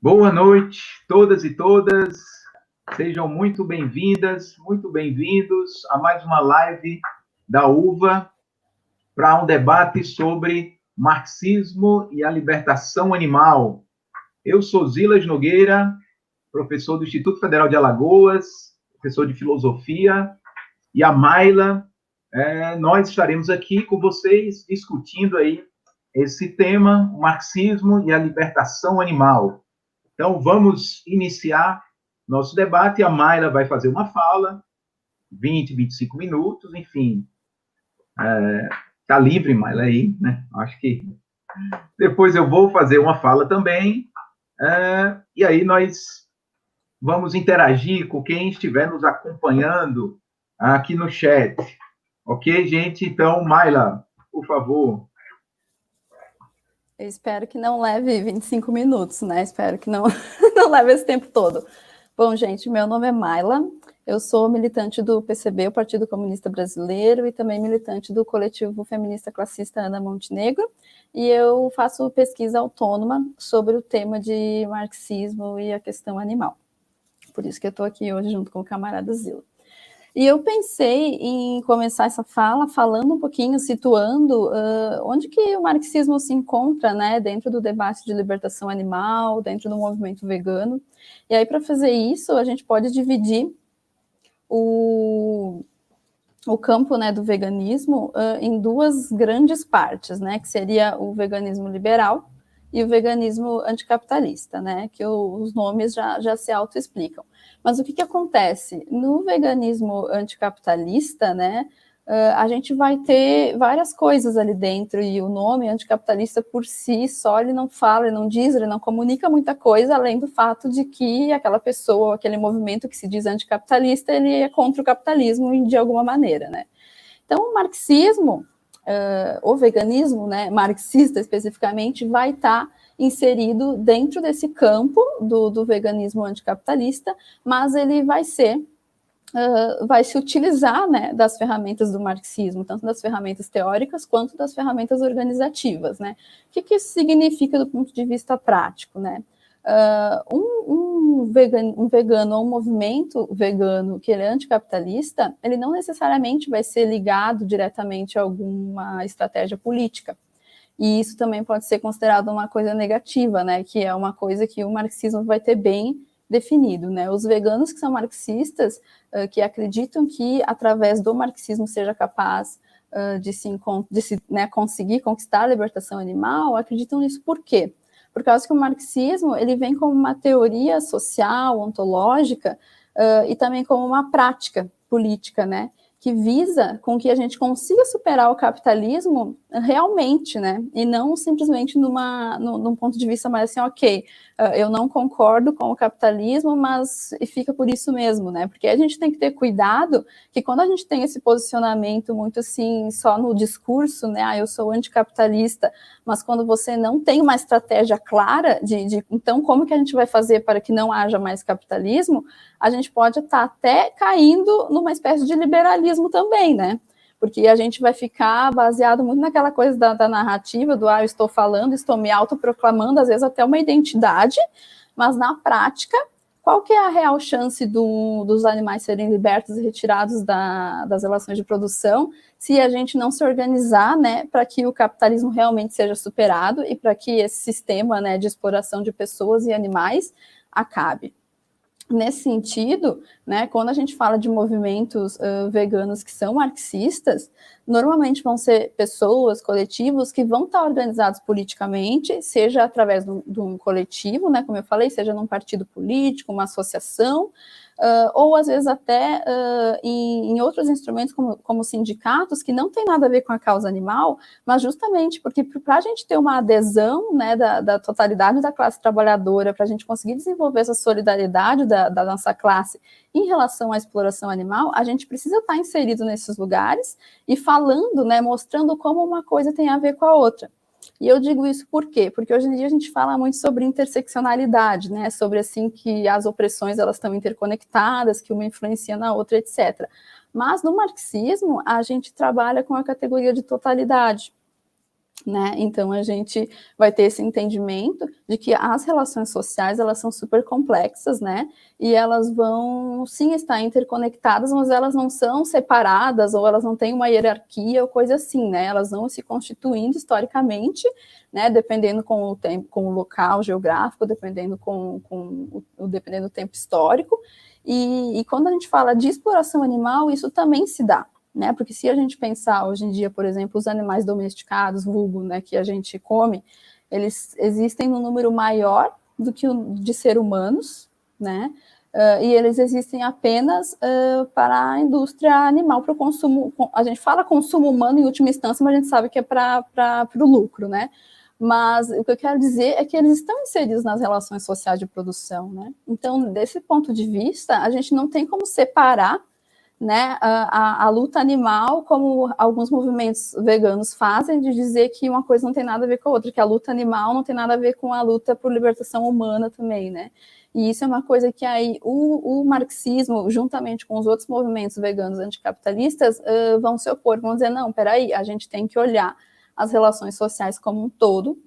Boa noite, todas e todas. Sejam muito bem-vindas, muito bem-vindos a mais uma live da UVA para um debate sobre marxismo e a libertação animal. Eu sou Zilas Nogueira, professor do Instituto Federal de Alagoas, professor de filosofia, e a Maila. É, nós estaremos aqui com vocês discutindo aí esse tema, o marxismo e a libertação animal. Então, vamos iniciar nosso debate. A Mayra vai fazer uma fala, 20, 25 minutos, enfim. Está é, livre, Mayra, aí, né? Acho que depois eu vou fazer uma fala também. É, e aí nós vamos interagir com quem estiver nos acompanhando aqui no chat. Ok, gente? Então, Mayla, por favor. Eu espero que não leve 25 minutos, né? Espero que não, não leve esse tempo todo. Bom, gente, meu nome é Maila, eu sou militante do PCB, o Partido Comunista Brasileiro, e também militante do coletivo feminista classista Ana Montenegro, e eu faço pesquisa autônoma sobre o tema de marxismo e a questão animal. Por isso que eu estou aqui hoje junto com o camarada Zila. E eu pensei em começar essa fala falando um pouquinho, situando uh, onde que o marxismo se encontra, né, dentro do debate de libertação animal, dentro do movimento vegano. E aí, para fazer isso, a gente pode dividir o, o campo né, do veganismo uh, em duas grandes partes, né, que seria o veganismo liberal e o veganismo anticapitalista, né, que os nomes já, já se autoexplicam. Mas o que, que acontece? No veganismo anticapitalista, né, a gente vai ter várias coisas ali dentro, e o nome anticapitalista por si só ele não fala, ele não diz, ele não comunica muita coisa, além do fato de que aquela pessoa, aquele movimento que se diz anticapitalista, ele é contra o capitalismo de alguma maneira, né? Então, o marxismo, uh, o veganismo, né, marxista especificamente, vai estar tá inserido dentro desse campo do, do veganismo anticapitalista, mas ele vai ser Uh, vai se utilizar né, das ferramentas do marxismo, tanto das ferramentas teóricas quanto das ferramentas organizativas. Né? O que, que isso significa do ponto de vista prático? Né? Uh, um, um, vegan, um vegano ou um movimento vegano que ele é anticapitalista, ele não necessariamente vai ser ligado diretamente a alguma estratégia política. E isso também pode ser considerado uma coisa negativa, né? Que é uma coisa que o marxismo vai ter bem definido, né? Os veganos que são marxistas, que acreditam que através do marxismo seja capaz de se, de se né, conseguir conquistar a libertação animal, acreditam nisso por quê? Por causa que o marxismo ele vem como uma teoria social, ontológica, uh, e também como uma prática política, né? que visa com que a gente consiga superar o capitalismo realmente, né? E não simplesmente numa, num ponto de vista mais assim, ok, ah, eu não concordo com o capitalismo, mas e fica por isso mesmo, né? Porque a gente tem que ter cuidado que quando a gente tem esse posicionamento muito assim, só no discurso, né? Ah, eu sou anticapitalista, mas quando você não tem uma estratégia clara de, de então como que a gente vai fazer para que não haja mais capitalismo, a gente pode estar tá até caindo numa espécie de liberalismo também, né? Porque a gente vai ficar baseado muito naquela coisa da, da narrativa, do ah, eu estou falando, estou me autoproclamando, às vezes até uma identidade, mas na prática, qual que é a real chance do, dos animais serem libertos e retirados da, das relações de produção se a gente não se organizar, né, para que o capitalismo realmente seja superado e para que esse sistema, né, de exploração de pessoas e animais acabe? Nesse sentido, né, quando a gente fala de movimentos uh, veganos que são marxistas, normalmente vão ser pessoas, coletivos que vão estar organizados politicamente, seja através de um coletivo, né, como eu falei, seja num partido político, uma associação, uh, ou às vezes até uh, em, em, outros instrumentos, como, como, sindicatos, que não tem nada a ver com a causa animal, mas justamente porque para a gente ter uma adesão né, da, da totalidade da classe trabalhadora, para a gente conseguir desenvolver essa solidariedade da, da nossa classe em relação à exploração animal, a gente precisa estar inserido nesses lugares e falando, né, mostrando como uma coisa tem a ver com a outra. E eu digo isso por quê? Porque hoje em dia a gente fala muito sobre interseccionalidade, né? Sobre assim que as opressões elas estão interconectadas, que uma influencia na outra, etc. Mas no marxismo a gente trabalha com a categoria de totalidade. Né? Então a gente vai ter esse entendimento de que as relações sociais elas são super complexas, né? E elas vão sim estar interconectadas, mas elas não são separadas ou elas não têm uma hierarquia ou coisa assim, né? Elas vão se constituindo historicamente, né? Dependendo com o tempo, com o local geográfico, dependendo com, com o, dependendo do tempo histórico. E, e quando a gente fala de exploração animal, isso também se dá né? Porque se a gente pensar hoje em dia, por exemplo, os animais domesticados, vulgo, né, que a gente come, eles existem num número maior do que o de ser humanos, né? Uh, e eles existem apenas uh, para a indústria animal, para o consumo. A gente fala consumo humano em última instância, mas a gente sabe que é para o lucro, né? Mas o que eu quero dizer é que eles estão inseridos nas relações sociais de produção, né? Então, desse ponto de vista, a gente não tem como separar né, a, a, luta animal, como alguns movimentos veganos fazem, de dizer que uma coisa não tem nada a ver com a outra, que a luta animal não tem nada a ver com a luta por libertação humana também, né? E isso é uma coisa que aí o, o marxismo, juntamente com os outros movimentos veganos anticapitalistas, uh, vão se opor, vão dizer, não, peraí, a gente tem que olhar as relações sociais como um todo,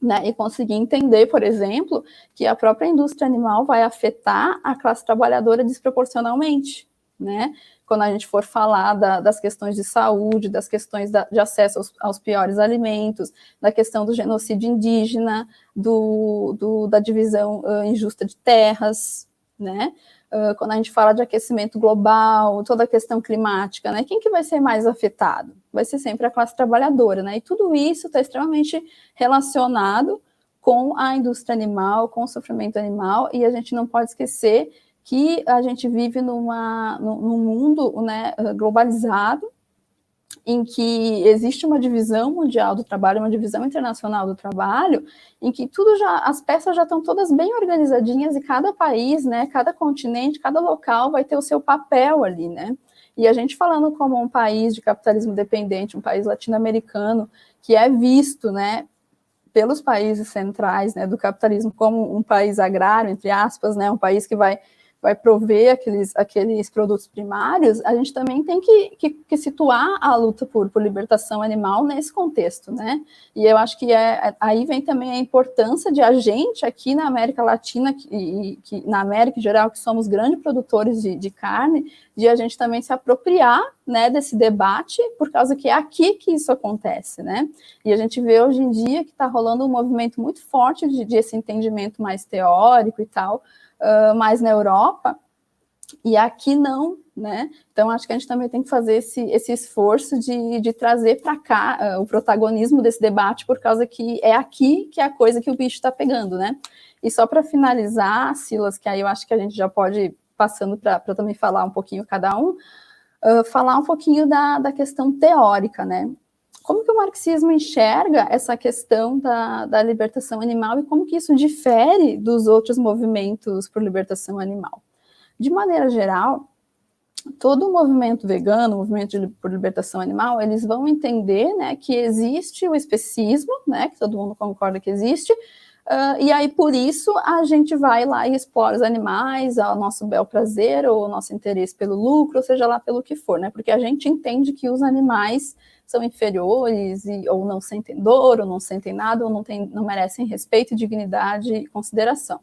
né, e conseguir entender, por exemplo, que a própria indústria animal vai afetar a classe trabalhadora desproporcionalmente, né? Quando a gente for falar da, das questões de saúde, das questões da, de acesso aos, aos, piores alimentos, da questão do genocídio indígena, do, do da divisão uh, injusta de terras, né? Uh, quando a gente fala de aquecimento global, toda a questão climática, né? Quem que vai ser mais afetado? Vai ser sempre a classe trabalhadora, né? E tudo isso está extremamente relacionado com a indústria animal, com o sofrimento animal, e a gente não pode esquecer que a gente vive numa, num mundo né, globalizado, em que existe uma divisão mundial do trabalho, uma divisão internacional do trabalho, em que tudo já, as peças já estão todas bem organizadinhas e cada país, né, cada continente, cada local vai ter o seu papel ali, né? E a gente falando como um país de capitalismo dependente, um país latino-americano, que é visto, né, pelos países centrais, né, do capitalismo como um país agrário, entre aspas, né, um país que vai vai prover aqueles, aqueles produtos primários, a gente também tem que, que, que, situar a luta por, por libertação animal nesse contexto, né? E eu acho que é, aí vem também a importância de a gente aqui na América Latina, e que, na América em geral, que somos grandes produtores de, de carne, de a gente também se apropriar né, desse debate, por causa que é aqui que isso acontece, né? E a gente vê hoje em dia que está rolando um movimento muito forte de, de esse entendimento mais teórico e tal, uh, mais na Europa, e aqui não, né? Então, acho que a gente também tem que fazer esse, esse esforço de, de trazer para cá uh, o protagonismo desse debate, por causa que é aqui que é a coisa que o bicho está pegando, né? E só para finalizar, Silas, que aí eu acho que a gente já pode passando para também falar um pouquinho cada um, uh, falar um pouquinho da, da questão teórica, né? Como que o marxismo enxerga essa questão da, da libertação animal e como que isso difere dos outros movimentos por libertação animal? De maneira geral, todo o movimento vegano, o movimento de, por libertação animal, eles vão entender né, que existe o especismo, né, que todo mundo concorda que existe, uh, e aí por isso a gente vai lá e explora os animais ao nosso bel prazer, ou o nosso interesse pelo lucro, ou seja lá pelo que for, né, porque a gente entende que os animais são inferiores e, ou não sentem dor, ou não sentem nada, ou não, tem, não merecem respeito, dignidade e consideração.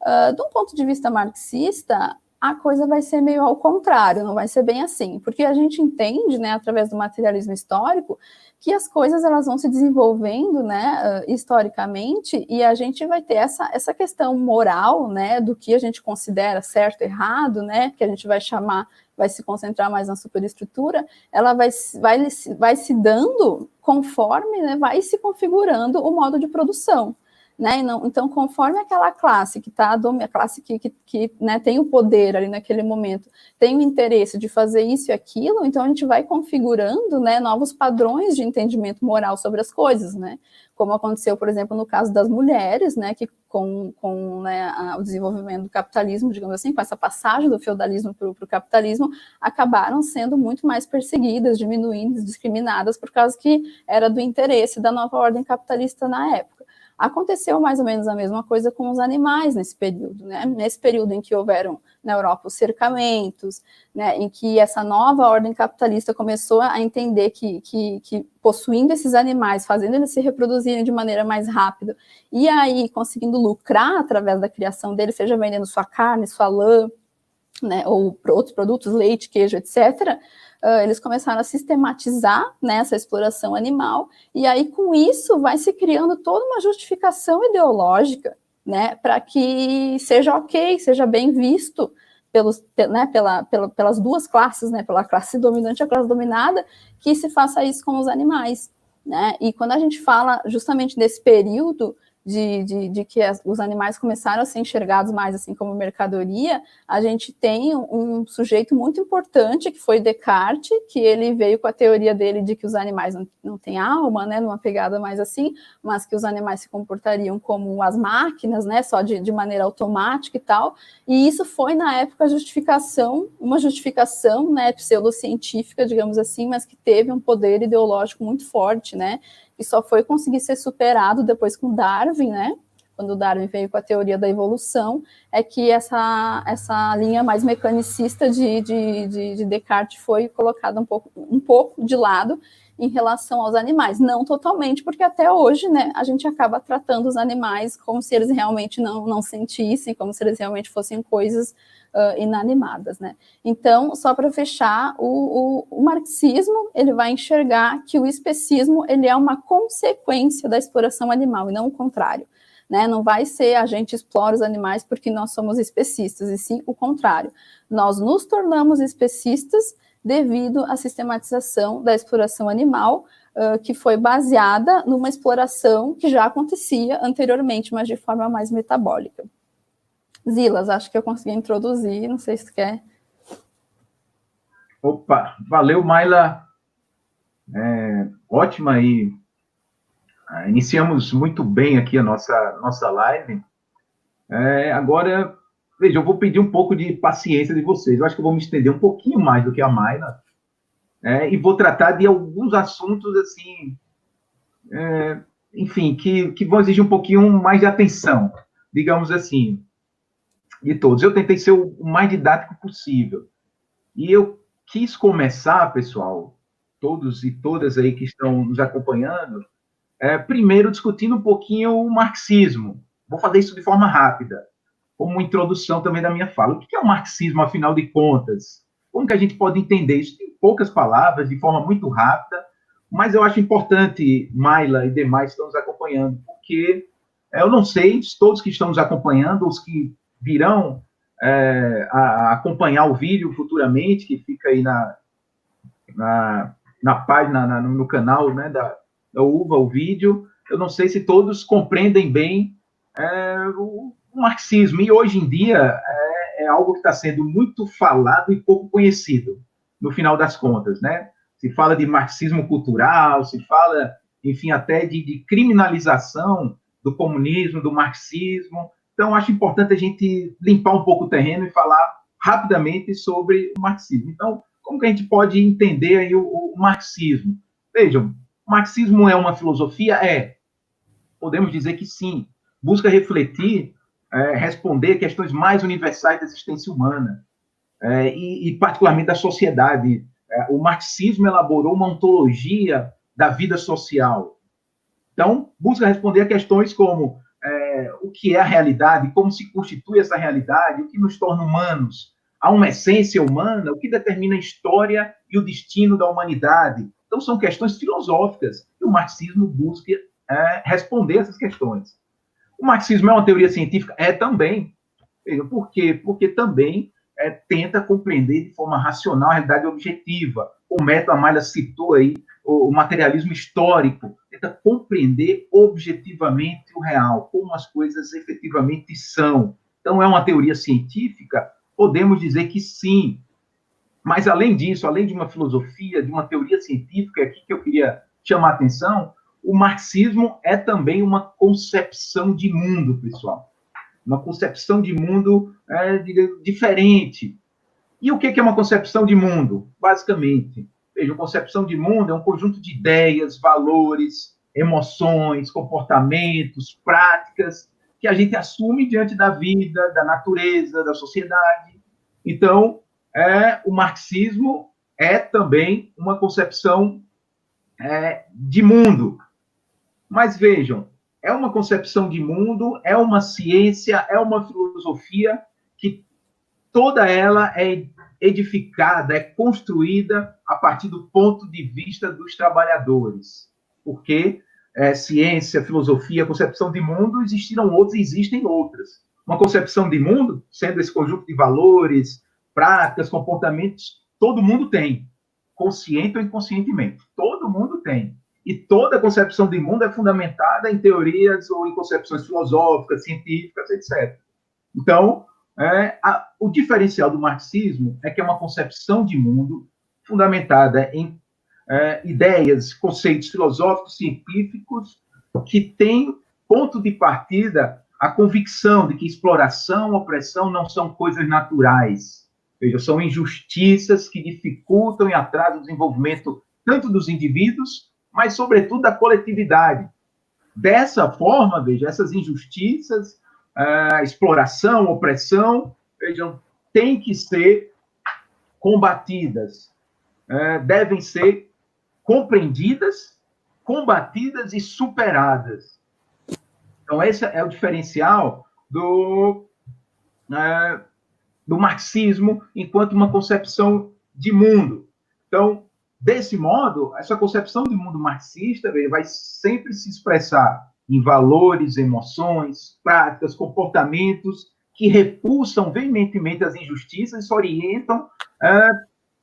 Uh, de um ponto de vista marxista, a coisa vai ser meio ao contrário, não vai ser bem assim, porque a gente entende, né, através do materialismo histórico, que as coisas elas vão se desenvolvendo, né, uh, historicamente, e a gente vai ter essa, essa questão moral, né, do que a gente considera certo errado, né, que a gente vai chamar vai se concentrar mais na superestrutura, ela vai, vai, vai se dando conforme né, vai se configurando o modo de produção. Né? Então, conforme aquela classe que está, a classe que, que, que né, tem o poder ali naquele momento, tem o interesse de fazer isso e aquilo, então a gente vai configurando né, novos padrões de entendimento moral sobre as coisas, né? Como aconteceu, por exemplo, no caso das mulheres, né, que com, com né, a, o desenvolvimento do capitalismo, digamos assim, com essa passagem do feudalismo para o capitalismo, acabaram sendo muito mais perseguidas, diminuindo, discriminadas, por causa que era do interesse da nova ordem capitalista na época. Aconteceu mais ou menos a mesma coisa com os animais nesse período, né? Nesse período em que houveram na Europa os cercamentos, né, em que essa nova ordem capitalista começou a entender que, que, que possuindo esses animais, fazendo eles se reproduzirem de maneira mais rápida, e aí conseguindo lucrar através da criação deles, seja vendendo sua carne, sua lã, né, ou outros produtos, leite, queijo, etc., uh, eles começaram a sistematizar né, essa exploração animal, e aí com isso vai se criando toda uma justificação ideológica né, para que seja ok, seja bem visto pelos, né, pela, pela, pelas duas classes, né, pela classe dominante e a classe dominada, que se faça isso com os animais. Né? E quando a gente fala justamente desse período de, de, de que as, os animais começaram a ser enxergados mais assim como mercadoria, a gente tem um, sujeito muito importante que foi Descartes, que ele veio com a teoria dele de que os animais não, não têm alma, né, numa pegada mais assim, mas que os animais se comportariam como as máquinas, né, só de, de maneira automática e tal, e isso foi na época a justificação, uma justificação, né, pseudocientífica, digamos assim, mas que teve um poder ideológico muito forte, né, e só foi conseguir ser superado depois com Darwin, né? Quando Darwin veio com a teoria da evolução, é que essa, essa linha mais mecanicista de, de, de, de Descartes foi colocada um pouco, um pouco de lado em relação aos animais. Não totalmente, porque até hoje, né, a gente acaba tratando os animais como se eles realmente não, não sentissem, como se eles realmente fossem coisas uh, inanimadas, né? Então, só para fechar, o, o, o, marxismo ele vai enxergar que o especismo ele é uma consequência da exploração animal e não o contrário. Né, não vai ser a gente explora os animais porque nós somos especistas, e sim o contrário. Nós nos tornamos especistas devido à sistematização da exploração animal, uh, que foi baseada numa exploração que já acontecia anteriormente, mas de forma mais metabólica. Zilas, acho que eu consegui introduzir, não sei se quer. Opa, valeu, Maila. É, ótima aí. Ah, iniciamos muito bem aqui a nossa, nossa live. É, agora, veja, eu vou pedir um pouco de paciência de vocês. Eu acho que eu vou me estender um pouquinho mais do que a Maila. É, e vou tratar de alguns assuntos, assim, é, enfim, que, que vão exigir um pouquinho mais de atenção, digamos assim de todos. Eu tentei ser o mais didático possível. E eu quis começar, pessoal, todos e todas aí que estão nos acompanhando, é, primeiro discutindo um pouquinho o marxismo. Vou fazer isso de forma rápida, como introdução também da minha fala. O que é o marxismo, afinal de contas? Como que a gente pode entender isso? Em poucas palavras, de forma muito rápida, mas eu acho importante, Maila e demais que estão nos acompanhando, porque é, eu não sei, todos que estão nos acompanhando, os que virão é, a acompanhar o vídeo futuramente, que fica aí na, na, na página, na, no canal né, da, da UVA, o vídeo. Eu não sei se todos compreendem bem é, o, o, marxismo. E hoje em dia é, é algo que está sendo muito falado e pouco conhecido, no final das contas. Né? Se fala de marxismo cultural, se fala, enfim, até de, de criminalização do comunismo, do marxismo. Então, acho importante a gente limpar um pouco o terreno e falar rapidamente sobre o marxismo. Então, como que a gente pode entender aí o, o marxismo? Vejam, o marxismo é uma filosofia? É. Podemos dizer que sim. Busca refletir, é, responder questões mais universais da existência humana é, e, e, particularmente da sociedade. É, o marxismo elaborou uma ontologia da vida social. Então, busca responder a questões como é, o que é a realidade, como se constitui essa realidade, o que nos torna humanos. Há uma essência humana, o que determina a história e o destino da humanidade. Então, são questões filosóficas e o marxismo busca é, responder essas questões. O marxismo é uma teoria científica? É também. Por quê? Porque também é, tenta compreender de forma racional a realidade objetiva. O método Amália citou aí o, o materialismo histórico, tenta compreender objetivamente o real, como as coisas efetivamente são. Então, é uma teoria científica? Podemos dizer que sim. Mas, além disso, além de uma filosofia, de uma teoria científica, é aqui que eu queria chamar a atenção, o marxismo é também uma concepção de mundo, pessoal. Uma concepção de mundo é, diferente. E o que é uma concepção de mundo? Basicamente, Veja, concepção de mundo é um conjunto de ideias, valores, emoções, comportamentos, práticas que a gente assume diante da vida, da natureza, da sociedade. Então, é, o marxismo é também uma concepção é, de mundo. Mas vejam, é uma concepção de mundo, é uma ciência, é uma filosofia que toda ela é edificada, é construída a partir do ponto de vista dos trabalhadores. Porque é, ciência, filosofia, concepção de mundo, existiram outros e existem outras. Uma concepção de mundo, sendo esse conjunto de valores, práticas, comportamentos, todo mundo tem, consciente ou inconscientemente. Todo mundo tem. E toda concepção de mundo é fundamentada em teorias ou em concepções filosóficas, científicas, etc. Então, é, a, o diferencial do marxismo é que é uma concepção de mundo fundamentada em é, ideias, conceitos filosóficos, científicos, que tem ponto de partida a convicção de que exploração, opressão não são coisas naturais. Veja, são injustiças que dificultam e atrasam o desenvolvimento tanto dos indivíduos mas, sobretudo, da coletividade. Dessa forma, veja, essas injustiças, a exploração, opressão, vejam, têm que ser combatidas, é, devem ser compreendidas, combatidas e superadas. Então, esse é o diferencial do, é, do marxismo enquanto uma concepção de mundo. Então, Desse modo, essa concepção de mundo marxista vai sempre se expressar em valores, emoções, práticas, comportamentos que repulsam veementemente as injustiças e se orientam é,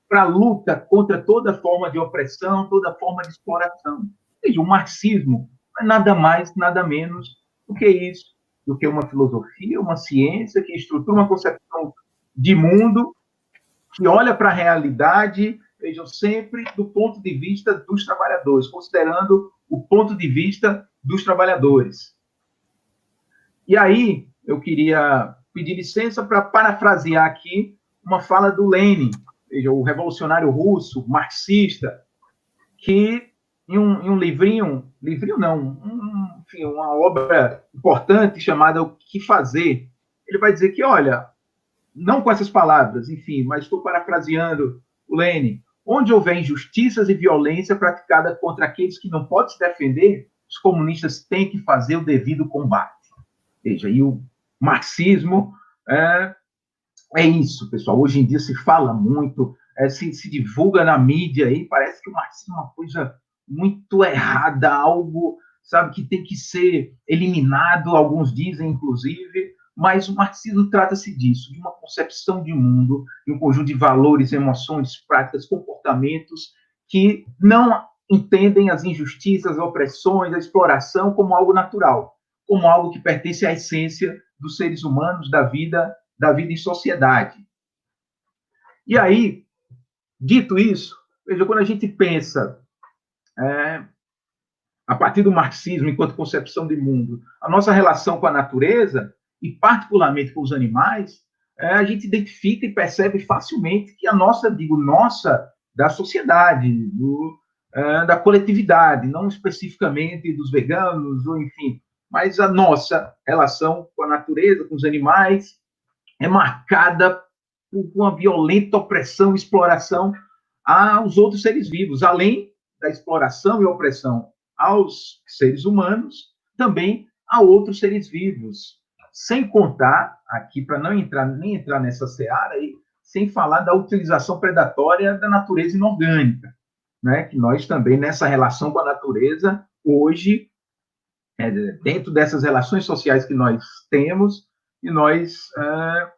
para a luta contra toda forma de opressão, toda forma de exploração. E o marxismo é nada mais, nada menos do que isso, do que uma filosofia, uma ciência que estrutura uma concepção de mundo que olha para a realidade vejam, sempre do ponto de vista dos trabalhadores, considerando o ponto de vista dos trabalhadores. E aí, eu queria pedir licença para parafrasear aqui uma fala do Lenin, veja, o revolucionário russo, marxista, que em um, em um livrinho, livrinho não, um, enfim, uma obra importante chamada O que Fazer, ele vai dizer que, olha, não com essas palavras, enfim, mas estou parafraseando o Lenin, Onde houver injustiças e violência praticada contra aqueles que não podem se defender, os comunistas têm que fazer o devido combate. Veja, e o marxismo é, é isso, pessoal. Hoje em dia se fala muito, é, se, se divulga na mídia e parece que o marxismo é uma coisa muito errada, algo, sabe, que tem que ser eliminado, alguns dizem, inclusive, mas o marxismo trata-se disso, de uma concepção de mundo, de um conjunto de valores, emoções, práticas, comportamentos que não entendem as injustiças, as opressões, a exploração como algo natural, como algo que pertence à essência dos seres humanos, da vida, da vida em sociedade. E aí, dito isso, veja, quando a gente pensa é, a partir do marxismo enquanto concepção de mundo, a nossa relação com a natureza, e particularmente com os animais, é, a gente identifica e percebe facilmente que a nossa, digo, nossa, da sociedade, do, é, da coletividade, não especificamente dos veganos, ou enfim, mas a nossa relação com a natureza, com os animais, é marcada por uma violenta opressão exploração aos outros seres vivos, além da exploração e opressão aos seres humanos, também a outros seres vivos, sem contar, aqui, para não entrar nem entrar nessa seara, aí, sem falar da utilização predatória da natureza inorgânica, né? que nós também, nessa relação com a natureza, hoje, é, dentro dessas relações sociais que nós temos, e nós é,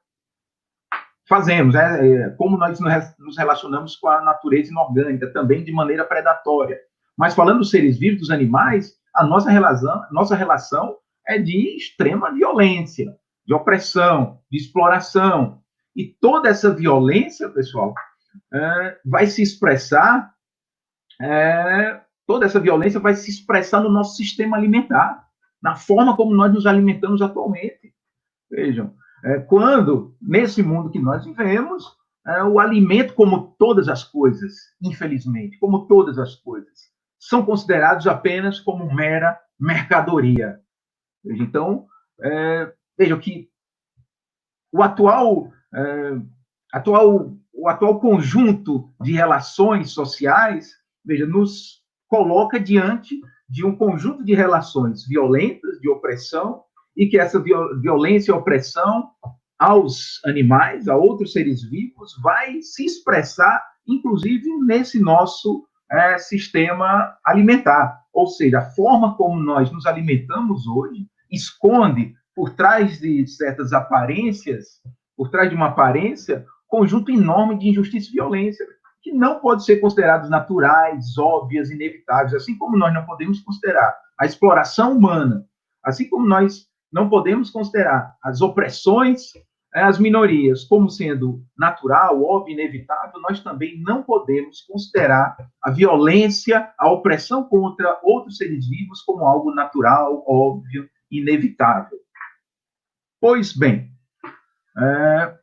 fazemos, né? É, como nós nos relacionamos com a natureza inorgânica, também de maneira predatória. Mas falando dos seres vivos, dos animais, a nossa relação, nossa relação é de extrema violência, de opressão, de exploração. E toda essa violência, pessoal, é, vai se expressar, é, toda essa violência vai se expressar no nosso sistema alimentar, na forma como nós nos alimentamos atualmente. Vejam, é, quando, nesse mundo que nós vivemos, é, o alimento, como todas as coisas, infelizmente, como todas as coisas, são considerados apenas como mera mercadoria. Então, é, vejam que o atual, é, atual, o atual conjunto de relações sociais, veja, nos coloca diante de um conjunto de relações violentas, de opressão, e que essa violência e opressão aos animais, a outros seres vivos, vai se expressar, inclusive, nesse nosso é, sistema alimentar. Ou seja, a forma como nós nos alimentamos hoje esconde, por trás de certas aparências, por trás de uma aparência, conjunto enorme de injustiça e violência, que não podem ser considerados naturais, óbvias, inevitáveis, assim como nós não podemos considerar a exploração humana, assim como nós não podemos considerar as opressões é, as minorias como sendo natural, óbvio, inevitável, nós também não podemos considerar a violência, a opressão contra outros seres vivos como algo natural, óbvio, inevitável. Pois bem, é...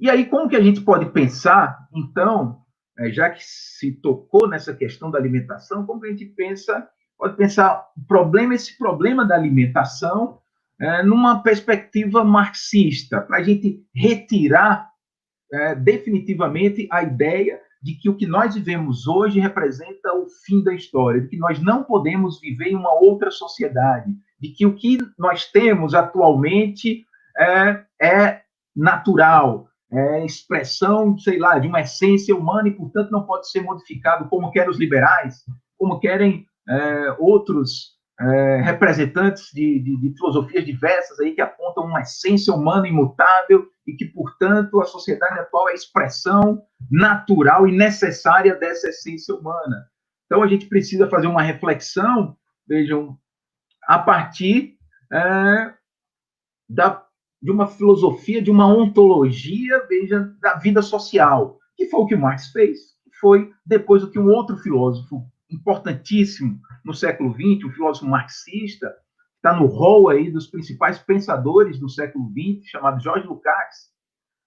e aí como que a gente pode pensar, então, é, já que se tocou nessa questão da alimentação, como que a gente pensa, pode pensar o problema, esse problema da alimentação é, numa perspectiva marxista, para a gente retirar é, definitivamente a ideia de que o que nós vivemos hoje representa o fim da história, de que nós não podemos viver em uma outra sociedade, de que o que nós temos atualmente é, é natural, é expressão, sei lá, de uma essência humana e, portanto, não pode ser modificado como querem os liberais, como querem é, outros é, representantes de, de, de, filosofias diversas aí que apontam uma essência humana imutável e que, portanto, a sociedade atual é a expressão natural e necessária dessa essência humana. Então, a gente precisa fazer uma reflexão, vejam, a partir é, da, de uma filosofia, de uma ontologia, veja, da vida social, que foi o que Marx fez, foi depois o que um outro filósofo importantíssimo no século XX, um filósofo marxista, está no rol aí dos principais pensadores do século XX, chamado Jorge Lukács,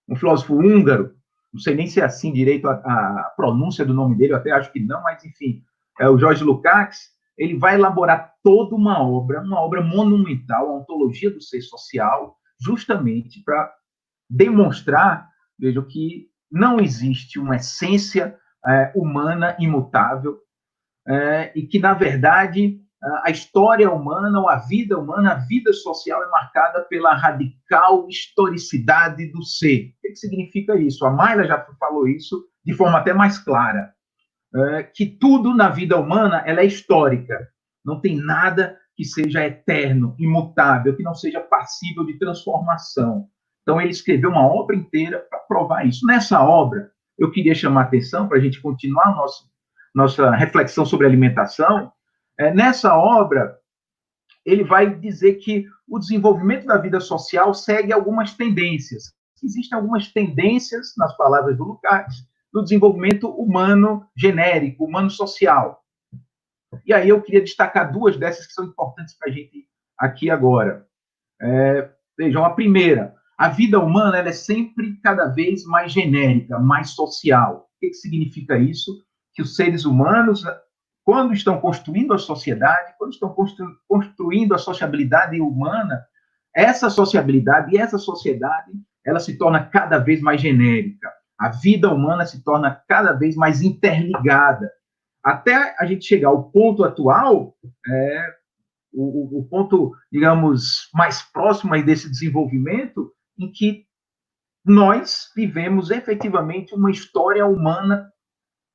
um filósofo húngaro, não sei nem se é assim direito a, a pronúncia do nome dele, eu até acho que não, mas enfim, é o Jorge Lukács, ele vai elaborar toda uma obra, uma obra monumental, a ontologia do ser social, justamente para demonstrar, veja, que não existe uma essência é, humana imutável, é, e que, na verdade, a história humana, ou a vida humana, a vida social é marcada pela radical historicidade do ser. O que, significa isso? A Mayla já falou isso de forma até mais clara, é, que tudo na vida humana ela é histórica, não tem nada que seja eterno, imutável, que não seja passível de transformação. Então, ele escreveu uma obra inteira para provar isso. Nessa obra, eu queria chamar a atenção, para a gente continuar nosso nossa reflexão sobre alimentação, é, nessa obra, ele vai dizer que o desenvolvimento da vida social segue algumas tendências. Existem algumas tendências, nas palavras do Lukács, do desenvolvimento humano genérico, humano social. E aí eu queria destacar duas dessas que são importantes para a gente aqui agora. É, vejam, a primeira, a vida humana é sempre cada vez mais genérica, mais social. O que, que significa isso? que os seres humanos, quando estão construindo a sociedade, quando estão constru construindo a sociabilidade humana, essa sociabilidade e essa sociedade, ela se torna cada vez mais genérica. A vida humana se torna cada vez mais interligada. Até a gente chegar ao ponto atual, é, o, o, ponto, digamos, mais próximo aí desse desenvolvimento, em que nós vivemos efetivamente uma história humana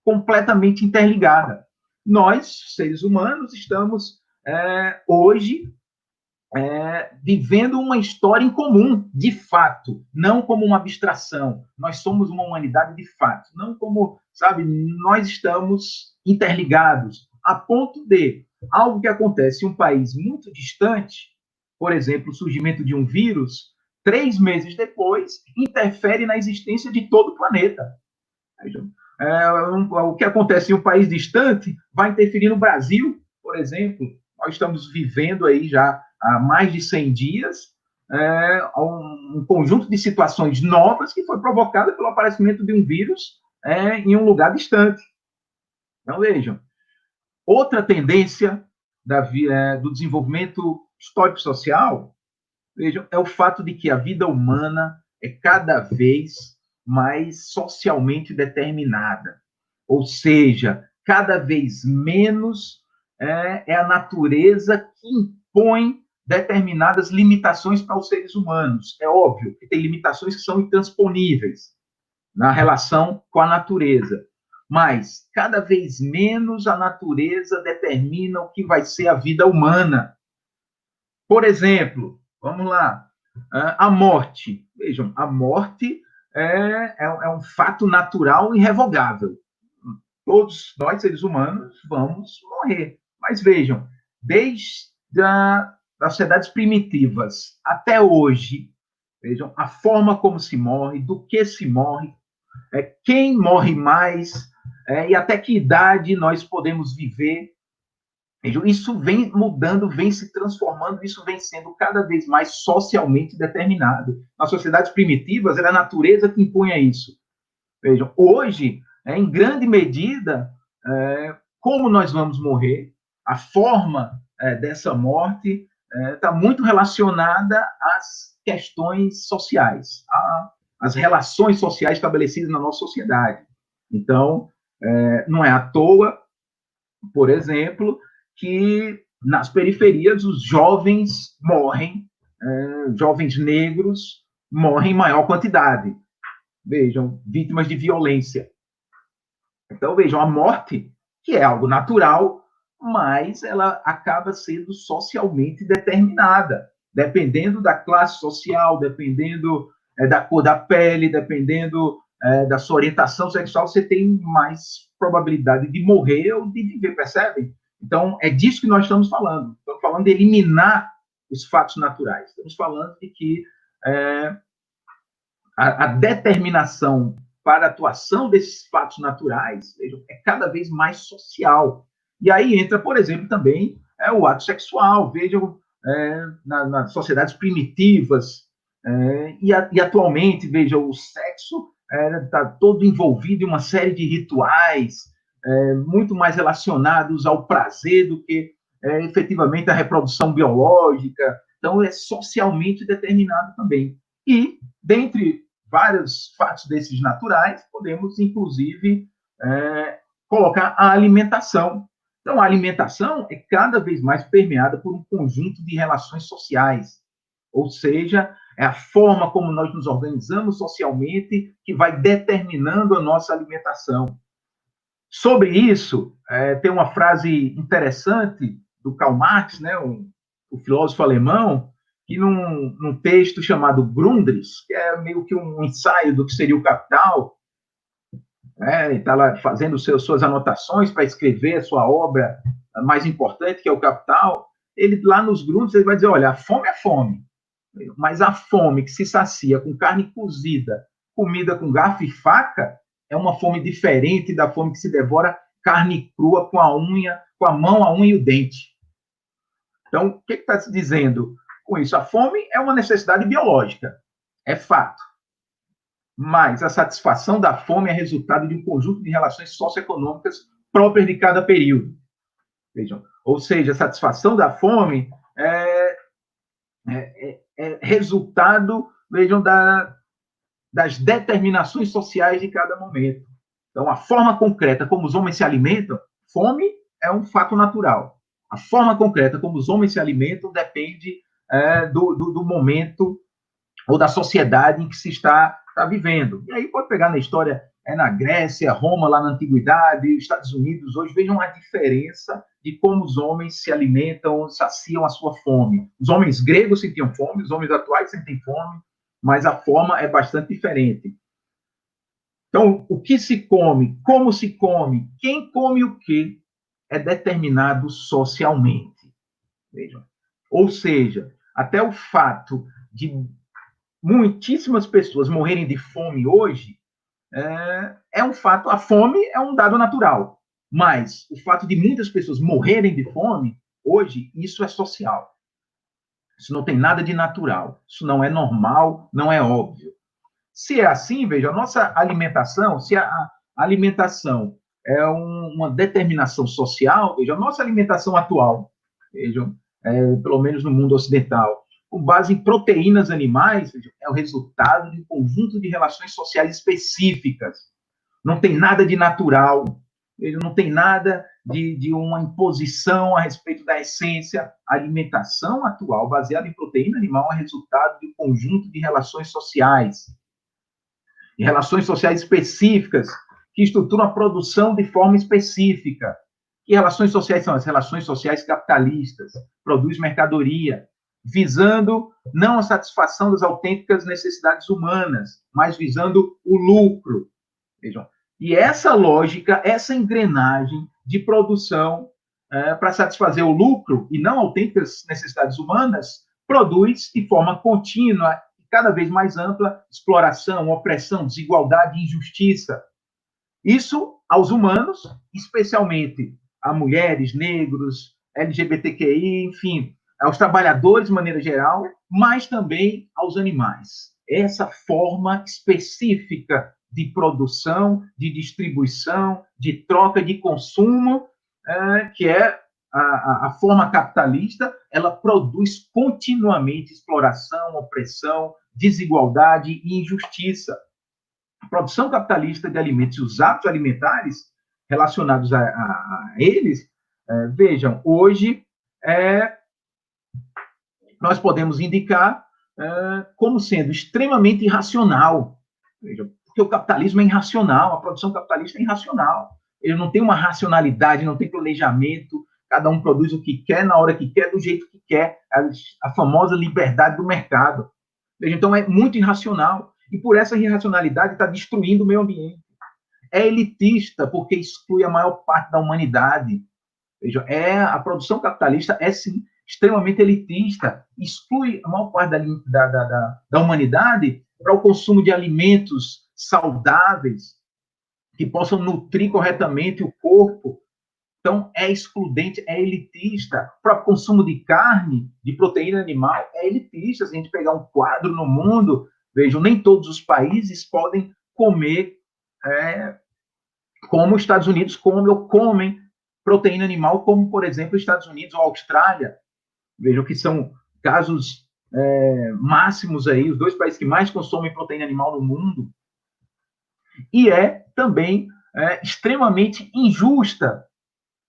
completamente interligada. Nós, seres humanos, estamos é, hoje é, vivendo uma história em comum, de fato, não como uma abstração. Nós somos uma humanidade de fato, não como, sabe, nós estamos interligados, a ponto de algo que acontece em um país muito distante, por exemplo, o surgimento de um vírus, três meses depois, interfere na existência de todo o planeta. É, um, o que acontece em um país distante vai interferir no Brasil, por exemplo. Nós estamos vivendo aí já há mais de 100 dias é, um, um, conjunto de situações novas que foi provocada pelo aparecimento de um vírus é, em um lugar distante. Então, vejam, outra tendência da, é, do desenvolvimento histórico-social, vejam, é o fato de que a vida humana é cada vez mais socialmente determinada. Ou seja, cada vez menos é, é a natureza que impõe determinadas limitações para os seres humanos. É óbvio que tem limitações que são intransponíveis na relação com a natureza, mas cada vez menos a natureza determina o que vai ser a vida humana. Por exemplo, vamos lá, a morte. Vejam, a morte é, é, é um fato natural e irrevogável. Todos nós, seres humanos, vamos morrer. Mas vejam, desde a, das sociedades primitivas até hoje, vejam a forma como se morre, do que se morre, é, quem morre mais é, e até que idade nós podemos viver. Vejam, isso vem mudando, vem se transformando, isso vem sendo cada vez mais socialmente determinado. Nas sociedades primitivas, era a natureza que impunha isso. Vejam, hoje, é, em grande medida, é, como nós vamos morrer, a forma é, dessa morte está é, muito relacionada às questões sociais, às relações sociais estabelecidas na nossa sociedade. Então, é, não é à toa, por exemplo, que nas periferias os jovens morrem, é, jovens negros morrem em maior quantidade. Vejam, vítimas de violência. Então, vejam, a morte, que é algo natural, mas ela acaba sendo socialmente determinada, dependendo da classe social, dependendo é, da cor da pele, dependendo é, da sua orientação sexual, você tem mais probabilidade de morrer ou de viver, percebem? Então, é disso que nós estamos falando. Estamos falando de eliminar os fatos naturais. Estamos falando de que é, a, a, determinação para a atuação desses fatos naturais vejam, é cada vez mais social. E aí entra, por exemplo, também é, o ato sexual. Vejam, é, na, nas sociedades primitivas, é, e, a, e, atualmente, veja, o sexo está é, todo envolvido em uma série de rituais, é, muito mais relacionados ao prazer do que é, efetivamente a reprodução biológica. Então, é socialmente determinado também. E, dentre vários fatos desses naturais, podemos, inclusive, colocar a alimentação, então, a alimentação é cada vez mais permeada por um conjunto de relações sociais, ou seja, é a forma como nós nos organizamos socialmente que vai determinando a nossa alimentação. Sobre isso, é, tem uma frase interessante do Karl Marx, né, um, o filósofo alemão, que num, num texto chamado Grundrisse, que é meio que um ensaio do que seria o Capital, né, está lá fazendo seus, suas anotações para escrever a sua obra mais importante, que é o Capital, ele lá nos grupos ele vai dizer, olha, a fome é fome, mas a fome que se sacia com carne cozida, comida com garfo e faca, é uma fome diferente da fome que se devora carne crua com a unha, com a mão, a unha e o dente. Então, o que está se dizendo com isso? A fome é uma necessidade biológica, é fato mas a satisfação da fome é resultado de um conjunto de relações socioeconômicas próprias de cada período. Vejam, ou seja, a satisfação da fome é, é, é, é resultado, vejam, da, das determinações sociais de cada momento. Então, a forma concreta como os homens se alimentam, fome é um fato natural. A forma concreta como os homens se alimentam depende é, do, do, do momento ou da sociedade em que se está está vivendo. E aí pode pegar na história, é na Grécia, Roma, lá na Antiguidade, Estados Unidos, hoje, vejam a diferença de como os homens se alimentam, saciam a sua fome. Os homens gregos sentiam fome, os homens atuais sentem fome, mas a forma é bastante diferente. Então, o que se come, como se come, quem come o que, é determinado socialmente. Vejam. Ou seja, até o fato de muitíssimas pessoas morrerem de fome hoje é, é um fato. A fome é um dado natural, mas o fato de muitas pessoas morrerem de fome hoje, isso é social. Isso não tem nada de natural. Isso não é normal, não é óbvio. Se é assim, veja, a nossa alimentação, se a, alimentação é um, uma determinação social, veja, a nossa alimentação atual, vejam, é, pelo menos no mundo ocidental, com base em proteínas animais, veja, é o resultado de um conjunto de relações sociais específicas. Não tem nada de natural, veja, não tem nada de, de uma imposição a respeito da essência. A alimentação atual, baseada em proteína animal, é resultado de um conjunto de relações sociais. De relações sociais específicas, que estruturam a produção de forma específica. Que relações sociais são? As relações sociais capitalistas. Produz mercadoria, visando não a satisfação das autênticas necessidades humanas, mas visando o lucro. Vejam. E essa lógica, essa engrenagem de produção é, para satisfazer o lucro e não autênticas necessidades humanas, produz de forma contínua e cada vez mais ampla exploração, opressão, desigualdade injustiça. Isso aos humanos, especialmente a mulheres, negros, LGBTQI, enfim, aos trabalhadores de maneira geral, mas também aos animais. Essa forma específica de produção, de distribuição, de troca de consumo, é, que é a, a, forma capitalista, ela produz continuamente exploração, opressão, desigualdade e injustiça. A produção capitalista de alimentos e os hábitos alimentares relacionados a, a, a eles, é, vejam, hoje é, nós podemos indicar é, como sendo extremamente irracional. Vejam, porque o capitalismo é irracional, a produção capitalista é irracional. Ele não tem uma racionalidade, não tem planejamento, cada um produz o que quer, na hora que quer, do jeito que quer, a, a famosa liberdade do mercado. Veja, então é muito irracional, e por essa irracionalidade está destruindo o meio ambiente. É elitista, porque exclui a maior parte da humanidade. Veja, é, a produção capitalista é sim extremamente elitista, exclui a maior parte da, da, da, da humanidade para o consumo de alimentos saudáveis, que possam nutrir corretamente o corpo. Então, é excludente, é elitista. O próprio consumo de carne, de proteína animal, é elitista. Se a gente pegar um quadro no mundo, vejam, nem todos os países podem comer é, como os Estados Unidos comem ou comem proteína animal, como, por exemplo, os Estados Unidos ou Austrália. Vejam que são casos é, máximos aí, os dois países que mais consomem proteína animal no mundo e é também é, extremamente injusta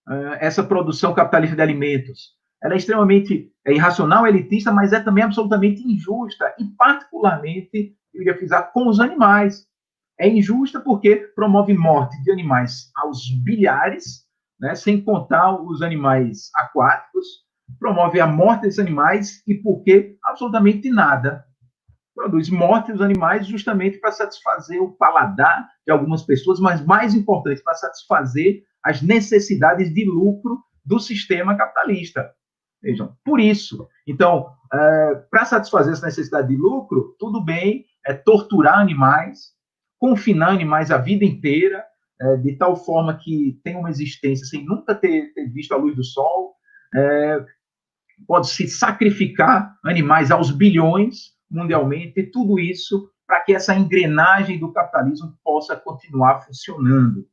é, essa produção capitalista de alimentos. Ela é extremamente é, irracional, elitista, mas é também absolutamente injusta, e particularmente, eu ia frisar, com os animais. É injusta porque promove morte de animais aos bilhares, né, sem contar os animais aquáticos, promove a morte desses animais e porque absolutamente nada produz morte dos animais justamente para satisfazer o paladar de algumas pessoas, mas mais importante, para satisfazer as necessidades de lucro do sistema capitalista. Vejam, por isso. Então, é, para satisfazer essa necessidade de lucro, tudo bem é torturar animais, confinar animais a vida inteira, é, de tal forma que tem uma existência sem nunca ter, ter visto a luz do sol, é, pode-se sacrificar animais aos bilhões, mundialmente, tudo isso para que essa engrenagem do capitalismo possa continuar funcionando.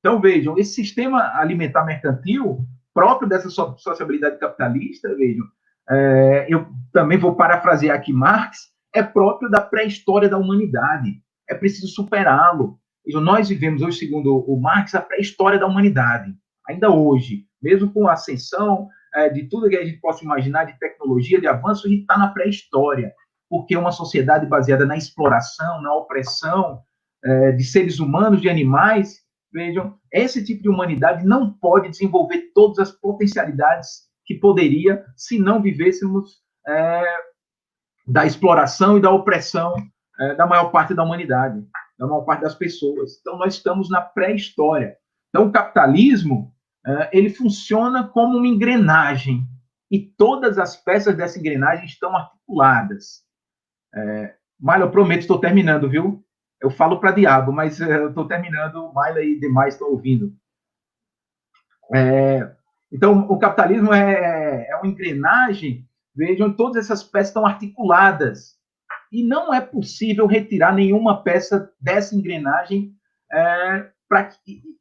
Então, vejam, esse sistema alimentar mercantil, próprio dessa sociabilidade capitalista, vejam, é, eu também vou parafrasear aqui Marx, é próprio da pré-história da humanidade. É preciso superá-lo. Nós vivemos hoje, segundo o Marx, a pré-história da humanidade. Ainda hoje, mesmo com a ascensão é, de tudo que a gente possa imaginar de tecnologia, de avanço, a gente está na pré-história porque uma sociedade baseada na exploração, na opressão é, de seres humanos, de animais, vejam, esse tipo de humanidade não pode desenvolver todas as potencialidades que poderia se não vivêssemos é, da exploração e da opressão é, da maior parte da humanidade, da maior parte das pessoas. Então, nós estamos na pré-história. Então, o capitalismo, é, ele funciona como uma engrenagem, e todas as peças dessa engrenagem estão articuladas. É, Maila, eu prometo, estou terminando, viu? Eu falo para diabo, mas é, eu estou terminando. Maila e demais estão ouvindo. É, então, o capitalismo é, é uma engrenagem, vejam, todas essas peças estão articuladas. E não é possível retirar nenhuma peça dessa engrenagem é, pra,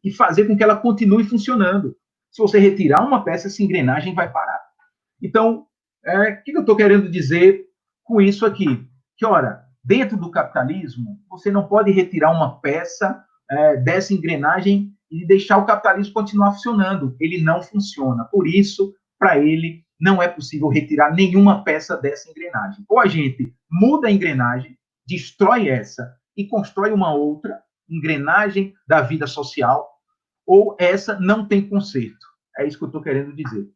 e fazer com que ela continue funcionando. Se você retirar uma peça, essa engrenagem vai parar. Então, é, o que eu estou querendo dizer com isso aqui? Que, ora, dentro do capitalismo, você não pode retirar uma peça é, dessa engrenagem e deixar o capitalismo continuar funcionando. Ele não funciona. Por isso, para ele, não é possível retirar nenhuma peça dessa engrenagem. Ou a gente muda a engrenagem, destrói essa e constrói uma outra engrenagem da vida social, ou essa não tem conserto. É isso que eu estou querendo dizer.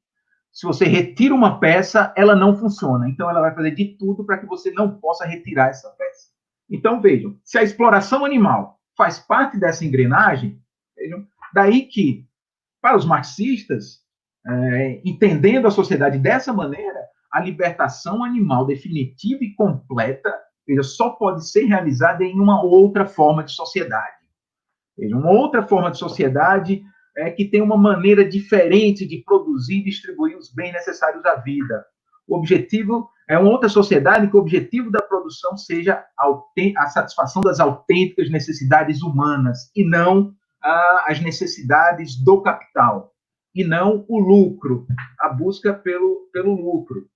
Se você retira uma peça, ela não funciona. Então, ela vai fazer de tudo para que você não possa retirar essa peça. Então, vejam, se a exploração animal faz parte dessa engrenagem, vejam, daí que, para os marxistas, é, entendendo a sociedade dessa maneira, a libertação animal definitiva e completa veja, só pode ser realizada em uma outra forma de sociedade. Veja, uma outra forma de sociedade é, que tem uma maneira diferente de produzir e distribuir os bens necessários à vida. O objetivo é uma outra sociedade que o objetivo da produção seja a satisfação das autênticas necessidades humanas e não ah, as necessidades do capital, e não o lucro, a busca pelo, pelo lucro.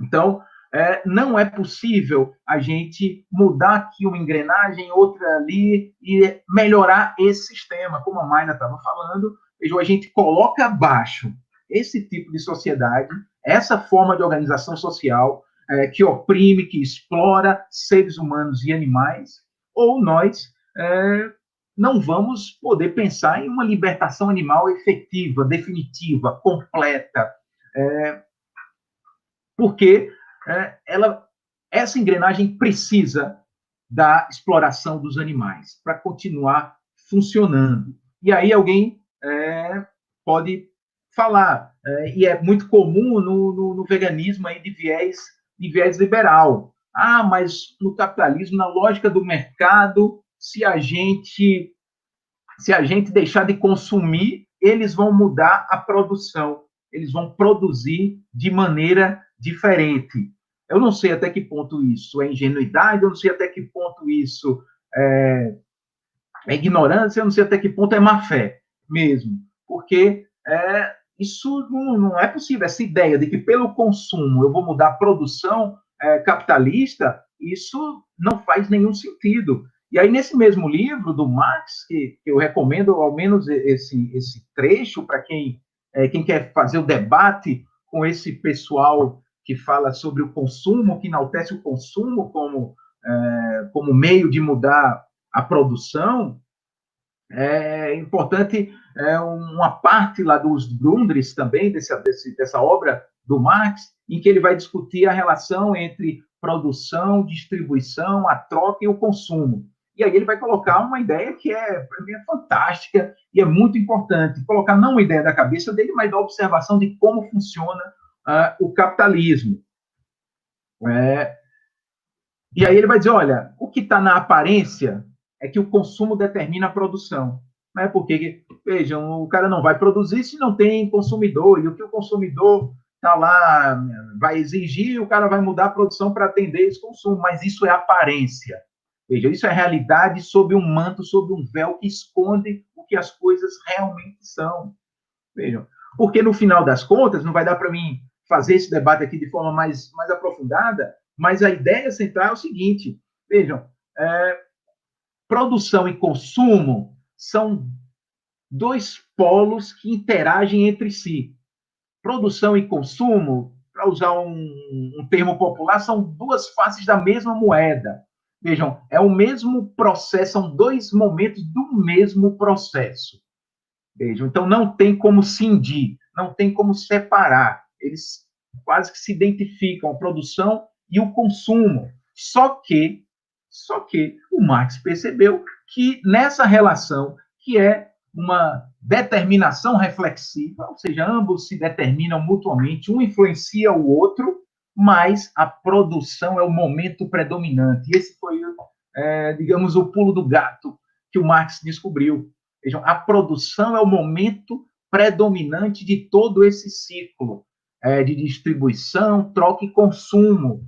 Então, é, não é possível a gente mudar aqui uma engrenagem, outra ali, e melhorar esse sistema. Como a Mayna estava falando, a gente coloca abaixo esse tipo de sociedade, essa forma de organização social é, que oprime, que explora seres humanos e animais, ou nós é, não vamos poder pensar em uma libertação animal efetiva, definitiva, completa, é, porque é, ela, essa engrenagem precisa da exploração dos animais para continuar funcionando. E aí alguém é, pode falar, é, e é muito comum no, no, no, veganismo aí de viés, de viés liberal. Ah, mas no capitalismo, na lógica do mercado, se a gente se a gente deixar de consumir, eles vão mudar a produção, eles vão produzir de maneira diferente. Eu não sei até que ponto isso é ingenuidade, eu não sei até que ponto isso é, é ignorância, eu não sei até que ponto é má fé mesmo, porque é, isso não, não, é possível. Essa ideia de que pelo consumo eu vou mudar a produção é, capitalista, isso não faz nenhum sentido. E aí, nesse mesmo livro do Marx, que, eu recomendo ao menos esse, esse trecho para quem, é, quem quer fazer o debate com esse pessoal que fala sobre o consumo, que enaltece o consumo como, é, como meio de mudar a produção, é importante é, uma parte lá dos Grundrisse também, desse, desse, dessa obra do Marx, em que ele vai discutir a relação entre produção, distribuição, a troca e o consumo. E aí ele vai colocar uma ideia que é, para mim, é fantástica e é muito importante. Colocar não uma ideia da cabeça dele, mas da observação de como funciona o capitalismo. É, e aí ele vai dizer, olha, o que está na aparência é que o consumo determina a produção. Né? Porque, vejam, o cara não vai produzir se não tem consumidor, e o que o consumidor está lá, vai exigir, o cara vai mudar a produção para atender esse consumo, mas isso é aparência. Veja, isso é realidade sob um manto, sob um véu que esconde o que as coisas realmente são. Vejam, porque no final das contas, não vai dar para mim fazer esse debate aqui de forma mais, mais aprofundada, mas a ideia central é o seguinte: vejam, é, produção e consumo são dois polos que interagem entre si. Produção e consumo, para usar um, um termo popular, são duas faces da mesma moeda. Vejam, é o mesmo processo, são dois momentos do mesmo processo. Vejam, então não tem como cindir, não tem como separar eles quase que se identificam, a produção e o consumo. Só que, só que o Marx percebeu que nessa relação, que é uma determinação reflexiva, ou seja, ambos se determinam mutuamente, um influencia o outro, mas a produção é o momento predominante. E esse foi, é, digamos, o pulo do gato que o Marx descobriu. Vejam, a produção é o momento predominante de todo esse ciclo é, de distribuição, troca e consumo.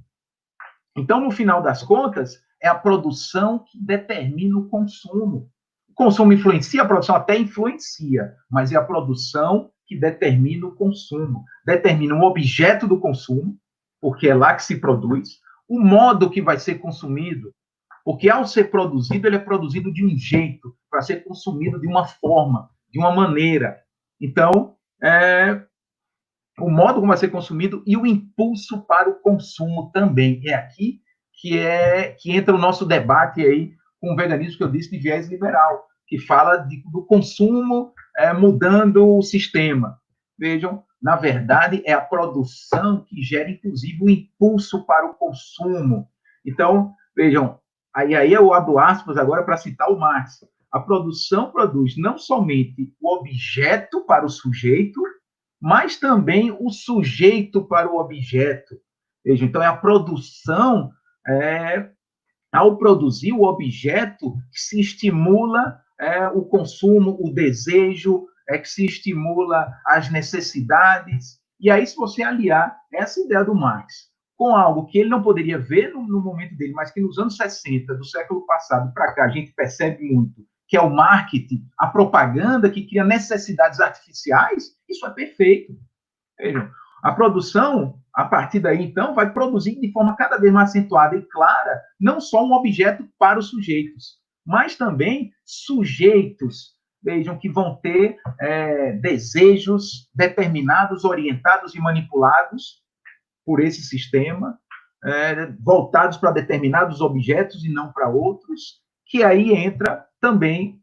Então, no final das contas, é a produção que determina o consumo. O consumo influencia, a produção até influencia, mas é a produção que determina o consumo, determina o objeto do consumo, porque é lá que se produz, o modo que vai ser consumido, porque ao ser produzido, ele é produzido de um jeito, para ser consumido de uma forma, de uma maneira. Então, é, o modo como vai ser consumido e o impulso para o consumo também. É aqui que é que entra o nosso debate aí com o veganismo que eu disse de viés liberal, que fala de, do consumo é, mudando o sistema. Vejam, na verdade, é a produção que gera, inclusive, o impulso para o consumo. Então, vejam, aí, aí eu abro aspas agora para citar o Marx. A produção produz não somente o objeto para o sujeito, mas também o sujeito para o objeto. Veja, então, é a produção, é, ao produzir o objeto, que se estimula é, o consumo, o desejo, é que se estimula as necessidades. E aí, se você aliar essa ideia do Marx com algo que ele não poderia ver no, no momento dele, mas que nos anos 60 do século passado para cá a gente percebe muito, que é o marketing, a propaganda que cria necessidades artificiais, isso é perfeito. Vejam, a produção, a partir daí, então, vai produzir de forma cada vez mais acentuada e clara, não só um objeto para os sujeitos, mas também sujeitos, vejam, que vão ter é, desejos determinados, orientados e manipulados por esse sistema, é, voltados para determinados objetos e não para outros, que aí entra também,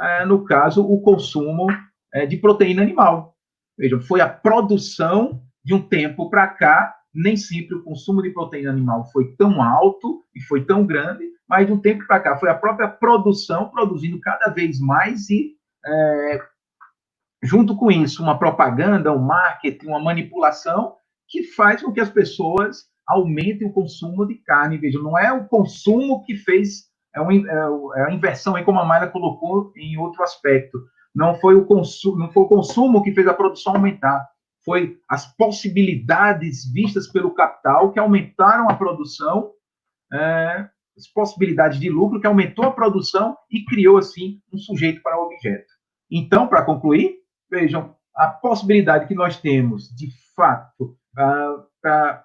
é, no caso, o consumo é, de proteína animal. Vejam, foi a produção de um tempo para cá, nem sempre o consumo de proteína animal foi tão alto e foi tão grande, mas de um tempo para cá foi a própria produção produzindo cada vez mais e, é, junto com isso, uma propaganda, um marketing, uma manipulação que faz com que as pessoas aumentem o consumo de carne. Vejam, não é o consumo que fez é, uma, é, é a inversão, aí como a Mayra colocou em outro aspecto. Não foi o consumo, não foi o consumo que fez a produção aumentar, foi as possibilidades vistas pelo capital que aumentaram a produção, é, as possibilidades de lucro que aumentou a produção e criou assim um sujeito para o objeto. Então, para concluir, vejam a possibilidade que nós temos, de fato, para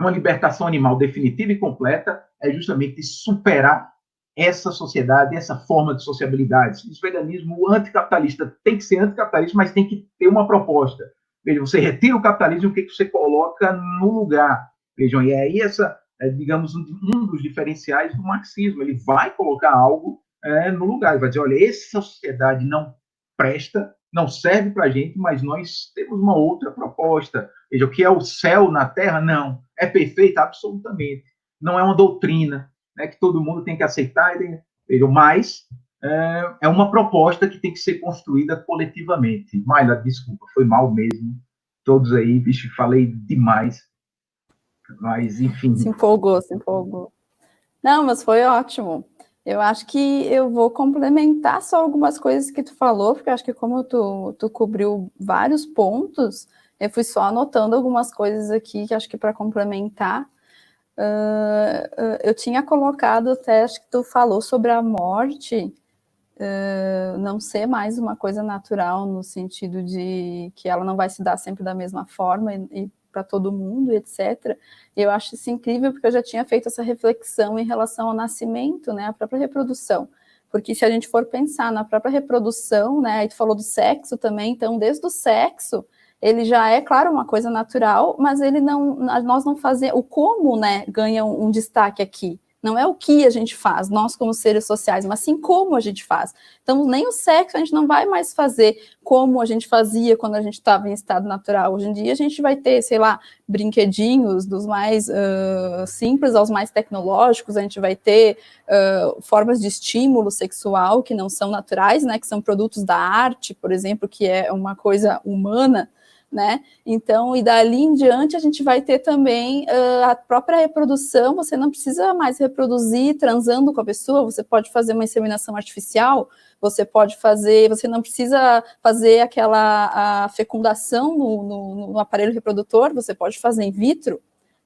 uma libertação animal definitiva e completa é justamente superar essa sociedade, essa forma de sociabilidade. O veganismo anticapitalista tem que ser anticapitalista, mas tem que ter uma proposta. Veja, você retira o capitalismo, o que, você coloca no lugar? Vejam, e aí essa, é, digamos, um dos diferenciais do marxismo. Ele vai colocar algo é, no lugar, ele vai dizer, olha, essa sociedade não presta, não serve para a gente, mas nós temos uma outra proposta. Veja, o que é o céu na terra? Não. É perfeito? Absolutamente. Não é uma doutrina, né, que todo mundo tem que aceitar, mas é, é, uma proposta que tem que ser construída coletivamente. Maila, desculpa, foi mal mesmo. Todos aí, bicho, falei demais. Mas, enfim. Se empolgou, se empolgou. Não, mas foi ótimo. Eu acho que eu vou complementar só algumas coisas que tu falou, porque acho que como tu, tu cobriu vários pontos, eu fui só anotando algumas coisas aqui que acho que para complementar. Uh, eu tinha colocado até, acho que tu falou sobre a morte uh, não ser mais uma coisa natural, no sentido de que ela não vai se dar sempre da mesma forma e, e para todo mundo, etc. Eu acho isso incrível porque eu já tinha feito essa reflexão em relação ao nascimento, né, a própria reprodução. Porque se a gente for pensar na própria reprodução, né, aí tu falou do sexo também, então desde o sexo ele já é, claro, uma coisa natural, mas ele não, nós não fazemos, o como, né, ganha um, destaque aqui. Não é o que a gente faz, nós como seres sociais, mas sim como a gente faz. Então, nem o sexo a gente não vai mais fazer como a gente fazia quando a gente estava em estado natural. Hoje em dia a gente vai ter, sei lá, brinquedinhos dos mais uh, simples aos mais tecnológicos, a gente vai ter uh, formas de estímulo sexual que não são naturais, né, que são produtos da arte, por exemplo, que é uma coisa humana, né? Então, e dali em diante a gente vai ter também uh, a própria reprodução, você não precisa mais reproduzir transando com a pessoa, você pode fazer uma inseminação artificial, você pode fazer, você não precisa fazer aquela fecundação no, no, no aparelho reprodutor, você pode fazer in vitro,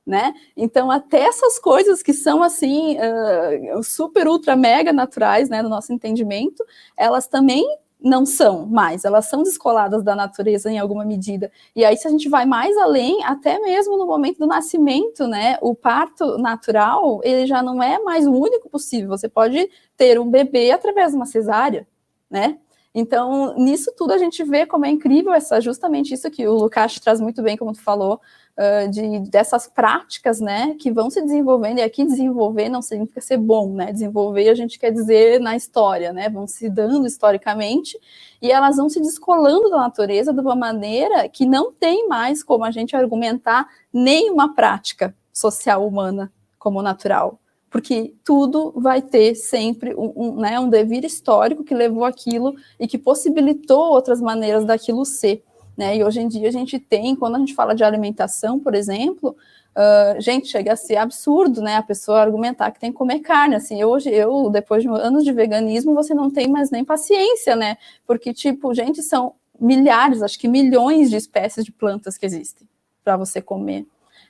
né? Então, até essas coisas que são assim, uh, super, ultra, mega naturais, né, no nosso entendimento, elas também não são mais, elas são descoladas da natureza em alguma medida. E aí, se a gente vai mais além, até mesmo no momento do nascimento, né, o parto natural, ele já não é mais o único possível. Você pode ter um bebê através de uma cesárea, né? Então, nisso tudo a gente vê como é incrível essa justamente isso que o Lucas traz muito bem, como tu falou, uh, de, dessas práticas, né, que vão se desenvolvendo, e aqui desenvolver não significa ser bom, né, desenvolver a gente quer dizer na história, né, vão se dando historicamente, e elas vão se descolando da natureza de uma maneira que não tem mais como a gente argumentar nenhuma prática social humana como natural porque tudo vai ter sempre um, um, né, um devir histórico que levou aquilo e que possibilitou outras maneiras daquilo ser. Né? E hoje em dia a gente tem, quando a gente fala de alimentação, por exemplo, uh, gente, chega a ser absurdo, né? A pessoa argumentar que tem que comer carne. Assim, hoje, eu, depois de anos de veganismo, você não tem mais nem paciência, né? Porque, tipo, gente, são milhares, acho que milhões de espécies de plantas que existem para você comer.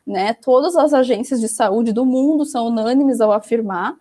Né? Todas as agências de saúde do mundo são unânimes ao afirmar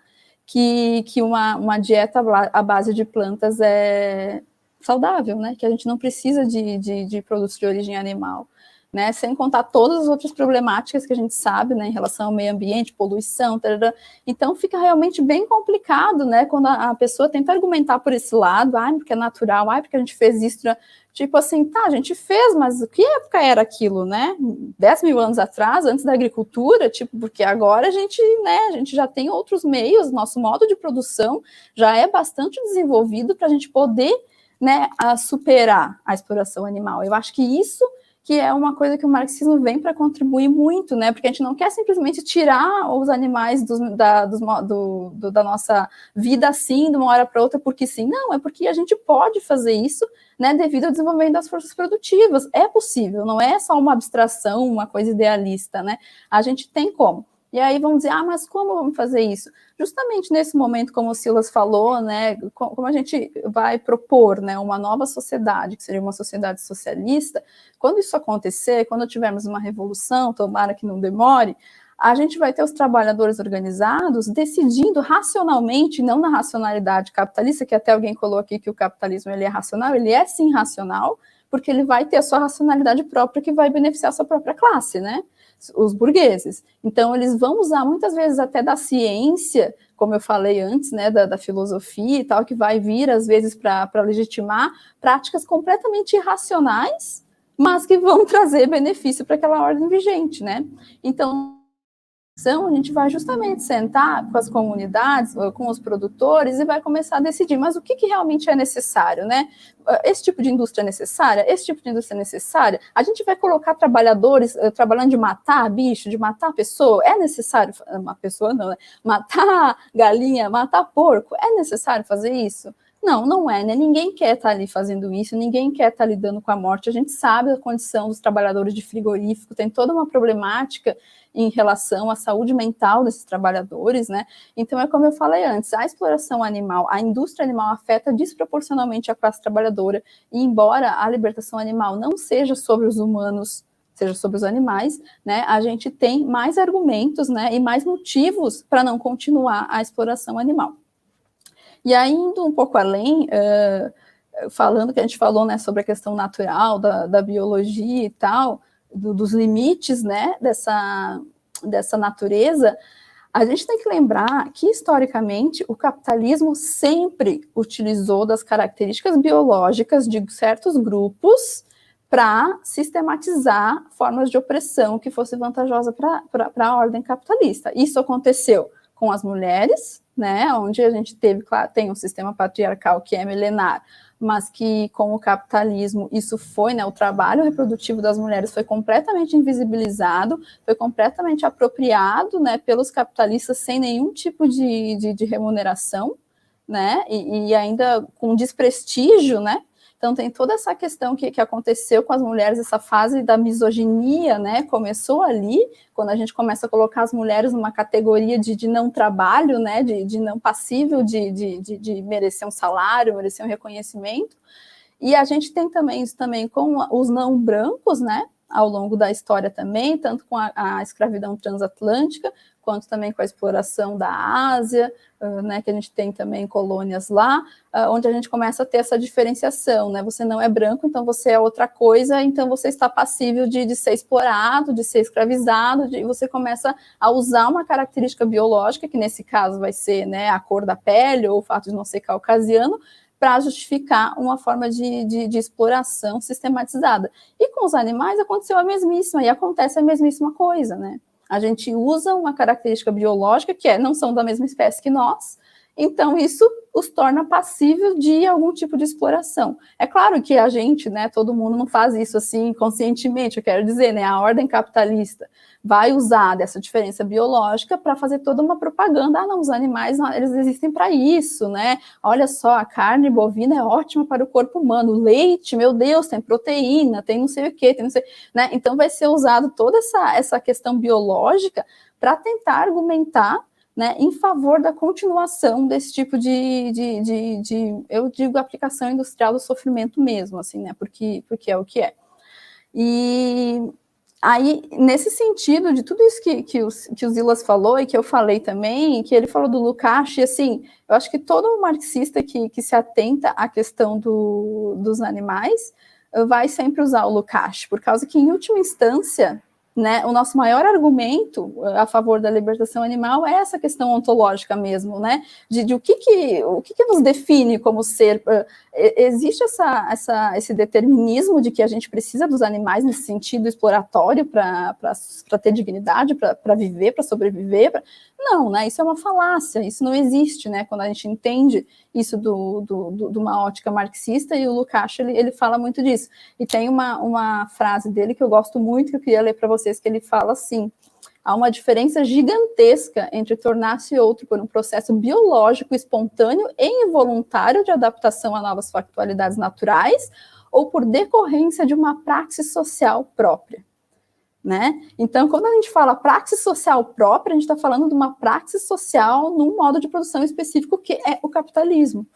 que, que uma, uma dieta à base de plantas é, saudável, né? Que a gente não precisa de, de, de produtos de origem animal. Né, sem contar todas as outras problemáticas que a gente sabe, né, em relação ao meio ambiente, poluição, tarará. então fica realmente bem complicado, né, quando a, a, pessoa tenta argumentar por esse lado, ah, porque é natural, ah, porque a gente fez isso, tipo assim, tá, a gente fez, mas que época era aquilo, né, 10 mil anos atrás, antes da agricultura, tipo, porque agora a gente, né, a gente já tem outros meios, nosso modo de produção já é bastante desenvolvido para a gente poder né, a superar a exploração animal. Eu acho que isso que é uma coisa que o marxismo vem para contribuir muito, né? Porque a gente não quer simplesmente tirar os animais dos, da, dos, do, do, da nossa vida assim, de uma hora para outra, porque sim. Não, é porque a gente pode fazer isso, né? Devido ao desenvolvimento das forças produtivas. É possível, não é só uma abstração, uma coisa idealista, né? A gente tem como. E aí vamos dizer, ah, mas como vamos fazer isso? Justamente nesse momento, como o Silas falou, né, como a gente vai propor, né, uma nova sociedade, que seria uma sociedade socialista, quando isso acontecer, quando tivermos uma revolução, tomara que não demore, a gente vai ter os trabalhadores organizados decidindo racionalmente, não na racionalidade capitalista, que até alguém colocou aqui que o capitalismo ele é racional, ele é sim racional, porque ele vai ter a sua racionalidade própria que vai beneficiar a sua própria classe, né? Os burgueses. Então, eles vão usar muitas vezes até da ciência, como eu falei antes, né, da, da filosofia e tal, que vai vir às vezes para legitimar práticas completamente irracionais, mas que vão trazer benefício para aquela ordem vigente, né? Então, a gente vai justamente sentar com as comunidades, com os produtores e vai começar a decidir, mas o que, que realmente é necessário, né? Esse tipo de indústria é necessária? Esse tipo de indústria é necessária? A gente vai colocar trabalhadores uh, trabalhando de matar bicho, de matar pessoa? É necessário, uma pessoa não, né? Matar galinha, matar porco? É necessário fazer isso? Não, não é, né? Ninguém quer estar ali fazendo isso, ninguém quer estar lidando com a morte. A gente sabe a condição dos trabalhadores de frigorífico, tem toda uma problemática em relação à saúde mental desses trabalhadores, né? Então, é como eu falei antes, a exploração animal, a indústria animal afeta desproporcionalmente a classe trabalhadora, e embora a libertação animal não seja sobre os humanos seja sobre os animais, né, a gente tem mais argumentos, né, e mais motivos para não continuar a exploração animal. E aí, indo um pouco além, uh, falando que a gente falou, né, sobre a questão natural da, da biologia e tal, do, dos limites, né, dessa, dessa natureza, a gente tem que lembrar que, historicamente, o capitalismo sempre utilizou das características biológicas de certos grupos para sistematizar formas de opressão que fosse vantajosa para a ordem capitalista. Isso aconteceu com as mulheres, né, onde a gente teve, claro, tem um sistema patriarcal que é milenar, mas que com o capitalismo isso foi, né, o trabalho reprodutivo das mulheres foi completamente invisibilizado, foi completamente apropriado, né, pelos capitalistas sem nenhum tipo de, de, de remuneração, né, e, e, ainda com desprestígio, né, então tem toda essa questão que, que aconteceu com as mulheres, essa fase da misoginia, né? Começou ali, quando a gente começa a colocar as mulheres numa categoria de, de não trabalho, né? De, de não passível de, de, de, de merecer um salário, merecer um reconhecimento. E a gente tem também isso também com os não brancos, né? ao longo da história também, tanto com a, a escravidão transatlântica, quanto também com a exploração da Ásia, né, que a gente tem também colônias lá, onde a gente começa a ter essa diferenciação, né, você não é branco, então você é outra coisa, então você está passível de, de ser explorado, de ser escravizado, de, você começa a usar uma característica biológica, que nesse caso vai ser, né, a cor da pele ou o fato de não ser caucasiano, para justificar uma forma de, de, de, exploração sistematizada. E com os animais aconteceu a mesmíssima, e acontece a mesmíssima coisa, né? A gente usa uma característica biológica que é não são da mesma espécie que nós, então isso os torna passível de algum tipo de exploração. É claro que a gente, né, todo mundo não faz isso assim conscientemente, eu quero dizer, né, a ordem capitalista vai usar dessa diferença biológica para fazer toda uma propaganda. Ah, não, os animais, eles existem para isso, né? Olha só, a carne bovina é ótima para o corpo humano, o leite, meu Deus, tem proteína, tem não sei o quê, tem não sei, né? Então vai ser usado toda essa, essa questão biológica para tentar argumentar né, em favor da continuação desse tipo de, de, de, de, eu digo, aplicação industrial do sofrimento mesmo, assim, né, porque, porque é o que é. E aí, nesse sentido de tudo isso que, que, os, que o Zilas falou e que eu falei também, que ele falou do Lukács, assim, eu acho que todo marxista que, que se atenta à questão do, dos animais vai sempre usar o Lukács, por causa que, em última instância, né, o nosso maior argumento eh, a favor da libertação animal é essa questão ontológica mesmo, né, de, de o, que, que, o que, que nos define como ser. Uh, existe essa, essa, esse determinismo de que a gente precisa dos animais nesse sentido exploratório para ter dignidade, para viver, para sobreviver. Pra... Não, né, isso é uma falácia, isso não existe, né, quando a gente entende isso do, do, do, de uma ótica marxista, e o Lukács, ele, ele fala muito disso. E tem uma, uma frase dele que eu gosto muito, que eu queria ler para vocês, que ele fala assim, há uma diferença gigantesca entre tornar-se outro por um processo biológico, espontâneo e involuntário de adaptação a novas factualidades naturais, ou por decorrência de uma praxis social própria. Né? Então, quando a gente fala praxis social própria, a gente está falando de uma praxis social num modo de produção específico que é o capitalismo,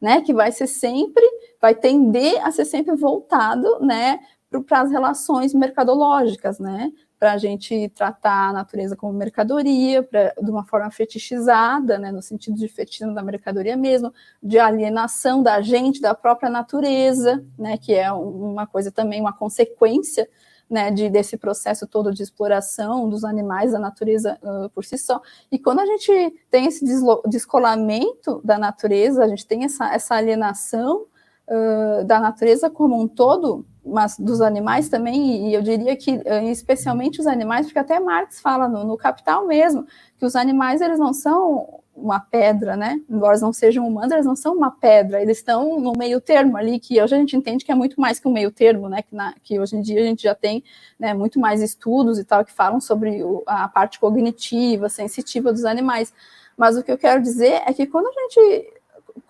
né? Que vai ser sempre, vai tender a ser sempre voltado, né, para as relações mercadológicas, né? Para a gente tratar a natureza como mercadoria, pra, de uma forma fetichizada, né? No sentido de fetichismo da mercadoria mesmo, de alienação da gente, da própria natureza, né? Que é uma coisa também, uma consequência né, de, desse processo todo de exploração dos animais, da natureza uh, por si só. E quando a gente tem esse descolamento da natureza, a gente tem essa, essa alienação uh, da natureza como um todo, mas dos animais também, e eu diria que especialmente os animais, porque até Marx fala no, no Capital mesmo, que os animais eles não são uma pedra, né? Embora não sejam humanos, eles não são uma pedra, eles estão no meio termo ali, que hoje a gente entende que é muito mais que um meio termo, né? Que, na, que hoje em dia a gente já tem né, muito mais estudos e tal que falam sobre o, a parte cognitiva, sensitiva dos animais. Mas o que eu quero dizer é que quando a gente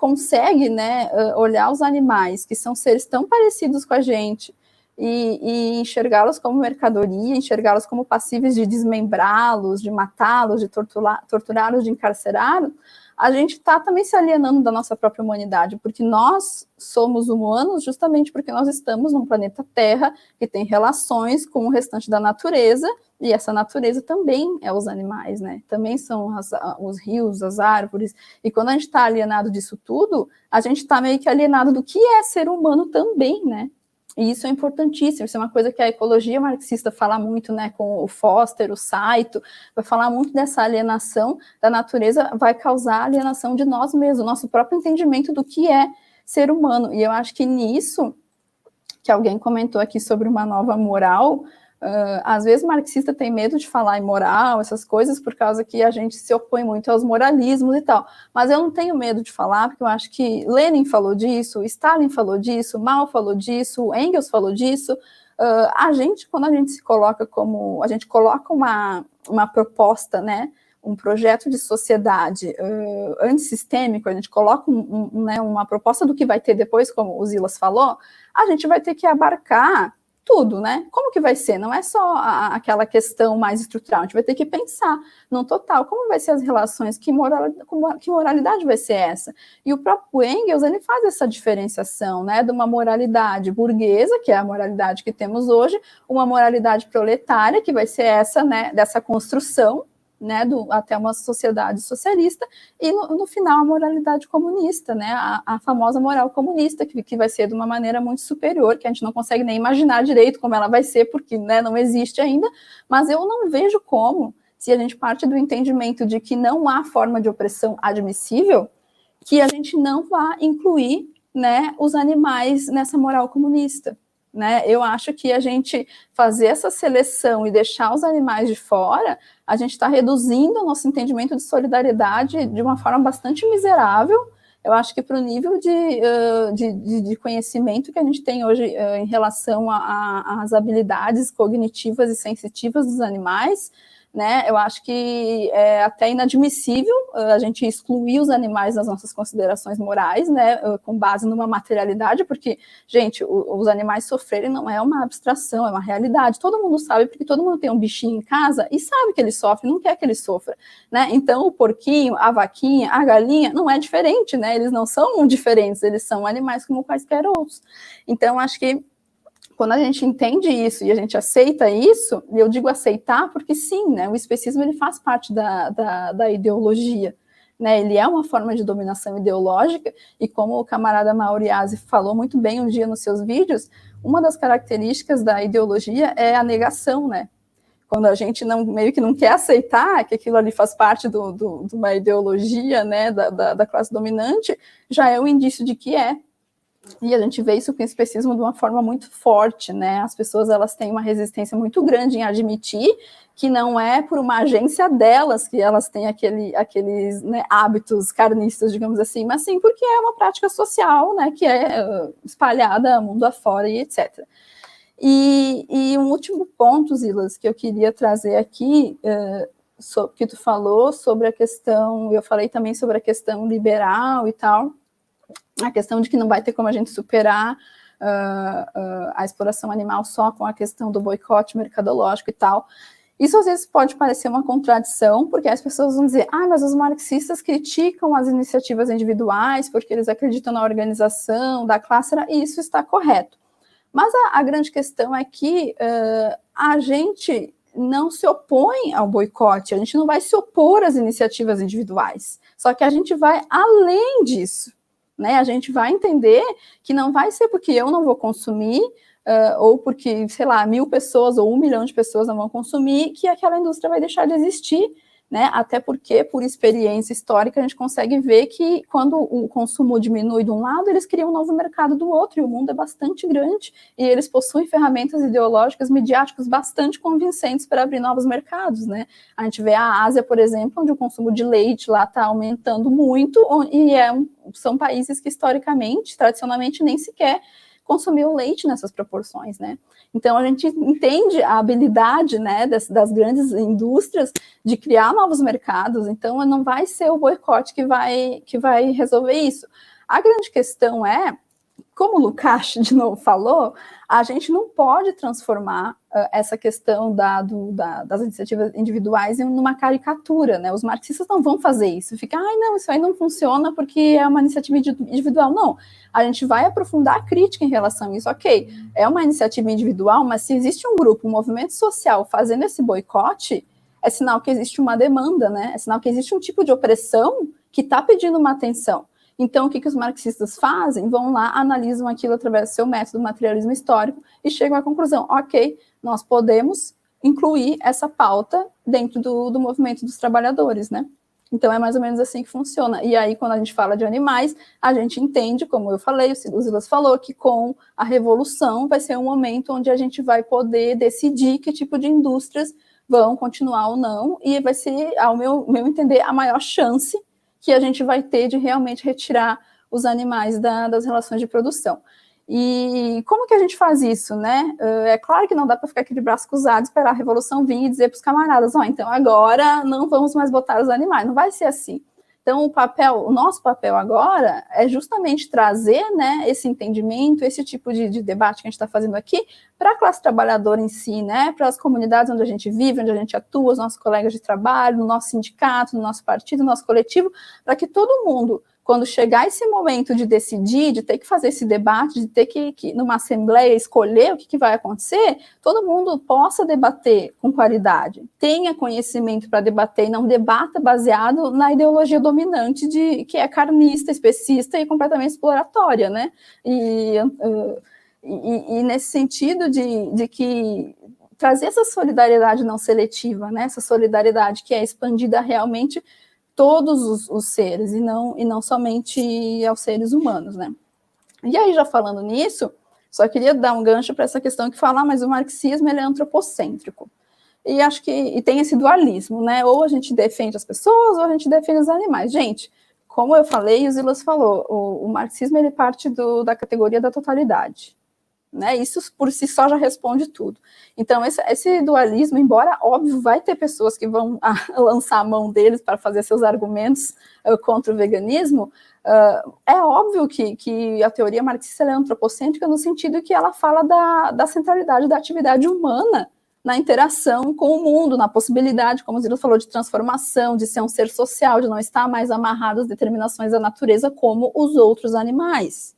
consegue né, olhar os animais, que são seres tão parecidos com a gente, e, e enxergá-los como mercadoria, enxergá-los como passíveis de desmembrá-los, de matá-los, de torturá-los, de encarcerá-los, a gente está também se alienando da nossa própria humanidade, porque nós somos humanos justamente porque nós estamos num planeta Terra que tem relações com o restante da natureza, e essa natureza também é os animais, né? Também são as, os rios, as árvores. E quando a gente está alienado disso tudo, a gente está meio que alienado do que é ser humano também, né? E isso é importantíssimo, isso é uma coisa que a ecologia marxista fala muito, né, com o Foster, o Saito, vai falar muito dessa alienação da natureza, vai causar alienação de nós mesmos, nosso próprio entendimento do que é ser humano. E eu acho que nisso, que alguém comentou aqui sobre uma nova moral, Uh, às vezes marxista tem medo de falar em moral, essas coisas, por causa que a gente se opõe muito aos moralismos e tal. Mas eu não tenho medo de falar, porque eu acho que Lenin falou disso, Stalin falou disso, Mao falou disso, Engels falou disso. Uh, a gente, quando a gente se coloca como. A gente coloca uma, uma proposta, né? Um projeto de sociedade uh, antissistêmico, a gente coloca um, um, né, uma proposta do que vai ter depois, como o Zilas falou, a gente vai ter que abarcar tudo, né? Como que vai ser? Não é só a, aquela questão mais estrutural, a gente vai ter que pensar no total, como vai ser as relações, que, moral, que moralidade vai ser essa? E o próprio Engels, ele faz essa diferenciação, né, de uma moralidade burguesa, que é a moralidade que temos hoje, uma moralidade proletária, que vai ser essa, né, dessa construção né, do, até uma sociedade socialista, e no, no, final a moralidade comunista, né, a, a famosa moral comunista, que, que vai ser de uma maneira muito superior, que a gente não consegue nem imaginar direito como ela vai ser, porque né, não existe ainda, mas eu não vejo como, se a gente parte do entendimento de que não há forma de opressão admissível, que a gente não vá incluir né, os animais nessa moral comunista. Né? Eu acho que a gente fazer essa seleção e deixar os animais de fora, a gente está reduzindo o nosso entendimento de solidariedade de uma forma bastante miserável. Eu acho que para o nível de, uh, de, de, conhecimento que a gente tem hoje uh, em relação às habilidades cognitivas e sensitivas dos animais, né? Eu acho que é até inadmissível uh, a gente excluir os animais das nossas considerações morais, né? Uh, com base numa materialidade, porque, gente, os animais sofrerem não é uma abstração, é uma realidade. Todo mundo sabe, porque todo mundo tem um bichinho em casa e sabe que ele sofre, não quer que ele sofra, né? Então, o porquinho, a vaquinha, a galinha, não é diferente, né? Eles não são diferentes, eles são animais como quaisquer outros. Então, acho que quando a gente entende isso e a gente aceita isso, e eu digo aceitar porque sim, né, o especismo ele faz parte da, da, da ideologia, né, ele é uma forma de dominação ideológica, e como o camarada Mauriase falou muito bem um dia nos seus vídeos, uma das características da ideologia é a negação, né, quando a gente não meio que não quer aceitar que aquilo ali faz parte do, do, de uma ideologia, né, da, da, da classe dominante, já é um indício de que é, e a gente vê isso com especismo de uma forma muito forte, né? As pessoas elas têm uma resistência muito grande em admitir que não é por uma agência delas que elas têm aquele, aqueles né, hábitos carnistas, digamos assim, mas sim porque é uma prática social, né? Que é uh, espalhada mundo afora e etc. E, e, um último ponto, Zilas, que eu queria trazer aqui, uh, so, que tu falou sobre a questão, eu falei também sobre a questão liberal e tal, a questão de que não vai ter como a gente superar uh, uh, a exploração animal só com a questão do boicote mercadológico e tal. Isso às vezes pode parecer uma contradição, porque as pessoas vão dizer, ah, mas os marxistas criticam as iniciativas individuais porque eles acreditam na organização da classe, e isso está correto. Mas a, a grande questão é que uh, a gente não se opõe ao boicote, a gente não vai se opor às iniciativas individuais, só que a gente vai além disso né? A gente vai entender que não vai ser porque eu não vou consumir, uh, ou porque, sei lá, mil pessoas ou um milhão de pessoas não vão consumir, que aquela indústria vai deixar de existir né? Até porque, por experiência histórica, a gente consegue ver que quando o consumo diminui de um lado, eles criam um novo mercado do outro, e o mundo é bastante grande, e eles possuem ferramentas ideológicas, midiáticas bastante convincentes para abrir novos mercados, né? A gente vê a Ásia, por exemplo, onde o consumo de leite lá está aumentando muito, e é um, são países que historicamente, tradicionalmente, nem sequer consumiam leite nessas proporções, né? Então a gente entende a habilidade, né, das, das, grandes indústrias de criar novos mercados. Então não vai ser o boicote que vai que vai resolver isso. A grande questão é como o Lukács de novo falou, a gente não pode transformar uh, essa questão da, do, da, das iniciativas individuais em uma caricatura, né? Os marxistas não vão fazer isso, ficar, ai, não, isso aí não funciona porque é uma iniciativa individual. Não, a gente vai aprofundar a crítica em relação a isso. Ok, é uma iniciativa individual, mas se existe um grupo, um movimento social fazendo esse boicote, é sinal que existe uma demanda, né? É sinal que existe um tipo de opressão que está pedindo uma atenção. Então, o que, que os marxistas fazem? Vão lá, analisam aquilo através do seu método materialismo histórico e chegam à conclusão: ok, nós podemos incluir essa pauta dentro do, do movimento dos trabalhadores, né? Então, é mais ou menos assim que funciona. E aí, quando a gente fala de animais, a gente entende, como eu falei, o Silas falou, que com a revolução vai ser um momento onde a gente vai poder decidir que tipo de indústrias vão continuar ou não, e vai ser, ao meu, meu entender, a maior chance que a gente vai ter de realmente retirar os animais da, das relações de produção. E como que a gente faz isso, né? É claro que não dá para ficar aqui de braço cruzado, esperar a revolução vir e dizer para os camaradas, ó, oh, então agora não vamos mais botar os animais. Não vai ser assim. Então, o papel, o nosso papel agora é justamente trazer né, esse entendimento, esse tipo de, de debate que a gente está fazendo aqui para a classe trabalhadora em si, né, para as comunidades onde a gente vive, onde a gente atua, os nossos colegas de trabalho, no nosso sindicato, no nosso partido, no nosso coletivo, para que todo mundo quando chegar esse momento de decidir, de ter que fazer esse debate, de ter que, que numa assembleia, escolher o que, que, vai acontecer, todo mundo possa debater com qualidade, tenha conhecimento para debater e não debata baseado na ideologia dominante de que é carnista, especista e completamente exploratória, né? E, e, e nesse sentido de, de que trazer essa solidariedade não seletiva, né? Essa solidariedade que é expandida realmente todos os, os, seres e não, e não somente aos seres humanos, né? E aí, já falando nisso, só queria dar um gancho para essa questão que fala, ah, mas o marxismo ele é antropocêntrico. E acho que e tem esse dualismo, né? Ou a gente defende as pessoas, ou a gente defende os animais. Gente, como eu falei, o Zilas falou, o, o marxismo ele parte do, da categoria da totalidade. Né? Isso por si só já responde tudo. Então, esse, esse, dualismo, embora óbvio, vai ter pessoas que vão a, lançar a mão deles para fazer seus argumentos uh, contra o veganismo, uh, é óbvio que, que, a teoria marxista é antropocêntrica no sentido que ela fala da, da centralidade da atividade humana na interação com o mundo, na possibilidade, como o Zilo falou, de transformação, de ser um ser social, de não estar mais amarrado às determinações da natureza como os outros animais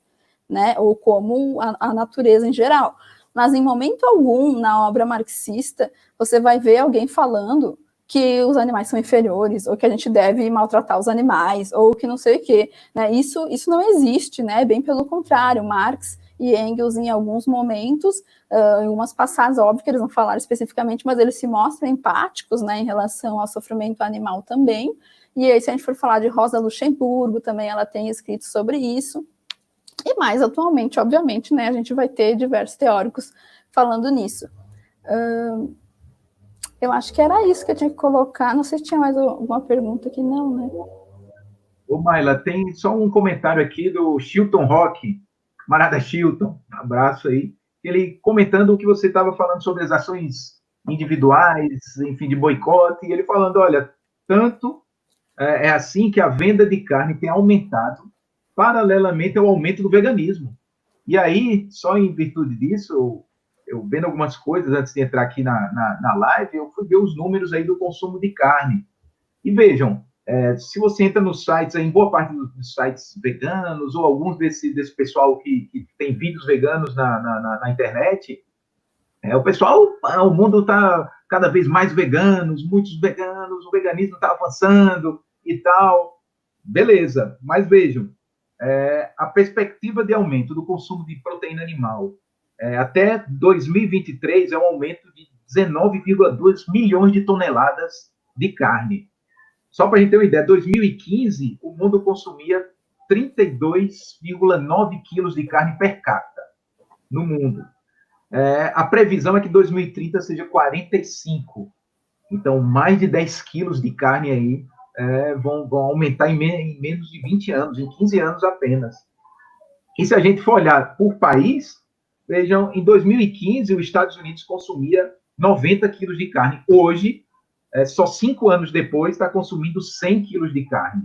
né, ou como a, a natureza em geral. Mas em momento algum na obra marxista você vai ver alguém falando que os animais são inferiores, ou que a gente deve maltratar os animais, ou que não sei o quê. Né? Isso, isso não existe, né? Bem pelo contrário, Marx e Engels, em alguns momentos, uh, em umas passadas, óbvio que eles não falaram especificamente, mas eles se mostram empáticos né, em relação ao sofrimento animal também. E aí, se a gente for falar de Rosa Luxemburgo, também ela tem escrito sobre isso. E mais atualmente, obviamente, né, a gente vai ter diversos teóricos falando nisso. Uh, eu acho que era isso que eu tinha que colocar. Não sei se tinha mais alguma pergunta aqui, não, né? Ô, Maila, tem só um comentário aqui do Chilton Rock, camarada Chilton, um abraço aí. Ele comentando o que você estava falando sobre as ações individuais, enfim, de boicote, e ele falando: olha, tanto é, é assim que a venda de carne tem aumentado paralelamente ao aumento do veganismo. E aí, só em virtude disso, eu, eu vendo algumas coisas antes de entrar aqui na, na, na, live, eu fui ver os números aí do consumo de carne. E vejam, é, se você entra nos sites, em boa parte dos sites veganos, ou alguns desse, desse pessoal que, que tem vídeos veganos na, na, na internet, é, o pessoal, o mundo está cada vez mais veganos, muitos veganos, o veganismo está avançando e tal. Beleza, mas vejam, é, a perspectiva de aumento do consumo de proteína animal é, até 2023 é um aumento de 19,2 milhões de toneladas de carne. Só para a gente ter uma ideia, 2015 o mundo consumia 32,9 quilos de carne per capita no mundo. É, a previsão é que 2030 seja 45. Então, mais de 10 quilos de carne aí é, vão, vão, aumentar em, me, em, menos de 20 anos, em 15 anos apenas. E se a gente for olhar por país, vejam, em 2015 os Estados Unidos consumia 90 quilos de carne. Hoje, é, só cinco anos depois, está consumindo 100 quilos de carne.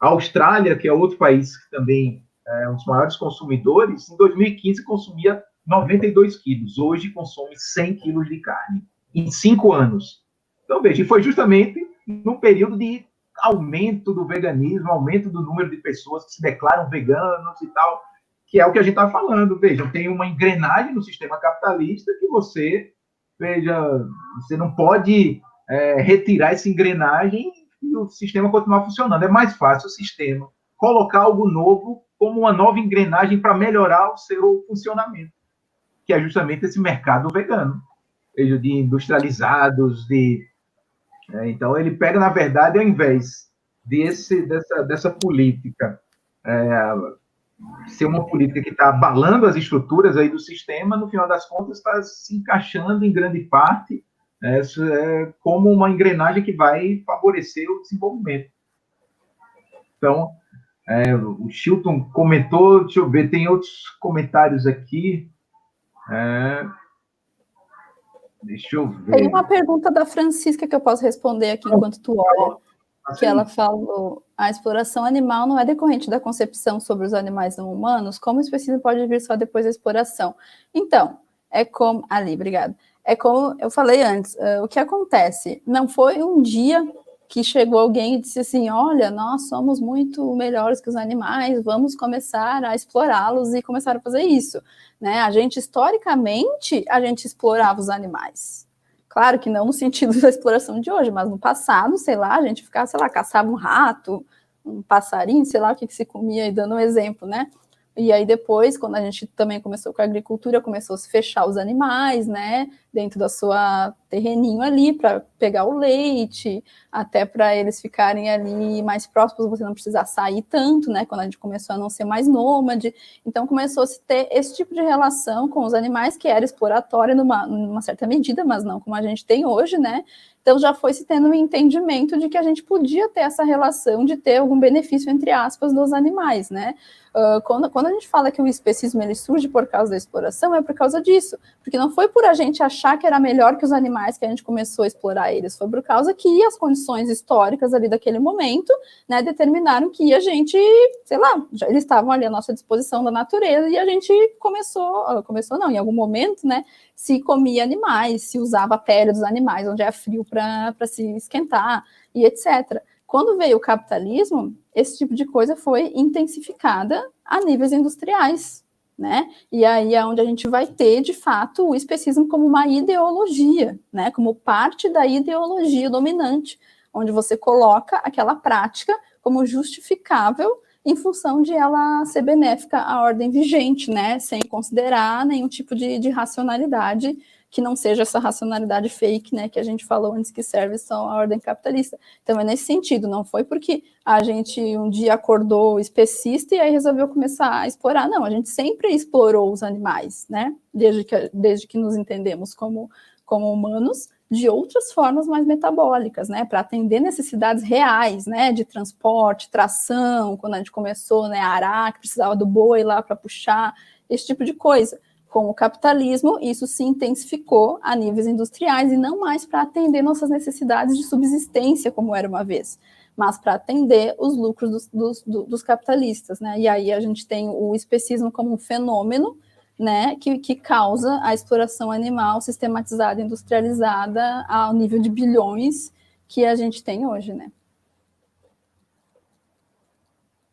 A Austrália, que é outro país que também é um dos maiores consumidores, em 2015 consumia 92 quilos. Hoje consome 100 quilos de carne em cinco anos. Então, veja, foi justamente num período de aumento do veganismo, aumento do número de pessoas que se declaram veganos e tal, que é o que a gente está falando. Veja, tem uma engrenagem no sistema capitalista que você, veja, você não pode é, retirar essa engrenagem e o sistema continuar funcionando. É mais fácil o sistema colocar algo novo como uma nova engrenagem para melhorar o seu funcionamento, que é justamente esse mercado vegano, veja, de industrializados, de é, então, ele pega, na verdade, ao invés desse, dessa, dessa política é, ser uma política que está abalando as estruturas aí do sistema, no final das contas, está se encaixando em grande parte é, é, como uma engrenagem que vai favorecer o desenvolvimento. Então, é, o Chilton comentou, deixa eu ver, tem outros comentários aqui. É, Deixa eu ver. Tem uma pergunta da Francisca que eu posso responder aqui enquanto tu olha. assim. que ela falou, a exploração animal não é decorrente da concepção sobre os animais não humanos, como o especismo pode vir só depois da exploração? Então, é como, ali, obrigada, é como eu falei antes, uh, o que acontece, não foi um dia que chegou alguém e disse assim: Olha, nós somos muito melhores que os animais, vamos começar a explorá-los e começar a fazer isso. Né? A gente, historicamente, a gente explorava os animais. Claro que não no sentido da exploração de hoje, mas no passado, sei lá, a gente ficava, sei lá, caçava um rato, um passarinho, sei lá o que, que se comia, e dando um exemplo, né? E aí depois, quando a gente também começou com a agricultura, começou a se fechar os animais, né, dentro da sua terreninho ali para pegar o leite, até para eles ficarem ali mais próximos, você não precisar sair tanto, né, quando a gente começou a não ser mais nômade. Então começou a se ter esse tipo de relação com os animais que era exploratória numa, numa certa medida, mas não como a gente tem hoje, né? Então já foi se tendo um entendimento de que a gente podia ter essa relação de ter algum benefício entre aspas dos animais, né? Uh, quando, quando a gente fala que o especismo ele surge por causa da exploração, é por causa disso, porque não foi por a gente achar que era melhor que os animais que a gente começou a explorar eles, foi por causa que as condições históricas ali daquele momento, né, determinaram que a gente, sei lá, já, eles estavam ali à nossa disposição da natureza e a gente começou, ah, começou não, em algum momento, né, se comia animais, se usava a pele dos animais, onde é frio para se esquentar e etc. Quando veio o capitalismo, esse tipo de coisa foi intensificada a níveis industriais, né? E aí é onde a gente vai ter, de fato, o especismo como uma ideologia, né? Como parte da ideologia dominante, onde você coloca aquela prática como justificável em função de ela ser benéfica à ordem vigente, né? Sem considerar nenhum tipo de, de racionalidade que não seja essa racionalidade fake, né, que a gente falou antes que serve só a ordem capitalista. Então é nesse sentido, não foi porque a gente um dia acordou especista e aí resolveu começar a explorar, não, a gente sempre explorou os animais, né, desde que, desde que nos entendemos como, como humanos, de outras formas mais metabólicas, né, para atender necessidades reais, né, de transporte, tração, quando a gente começou, né, a arar, que precisava do boi lá para puxar, esse tipo de coisa com o capitalismo, isso se intensificou a níveis industriais e não mais para atender nossas necessidades de subsistência, como era uma vez, mas para atender os lucros dos, dos, dos, capitalistas. Né? E aí a gente tem o especismo como um fenômeno né, que, que causa a exploração animal sistematizada, industrializada, ao nível de bilhões que a gente tem hoje. Né?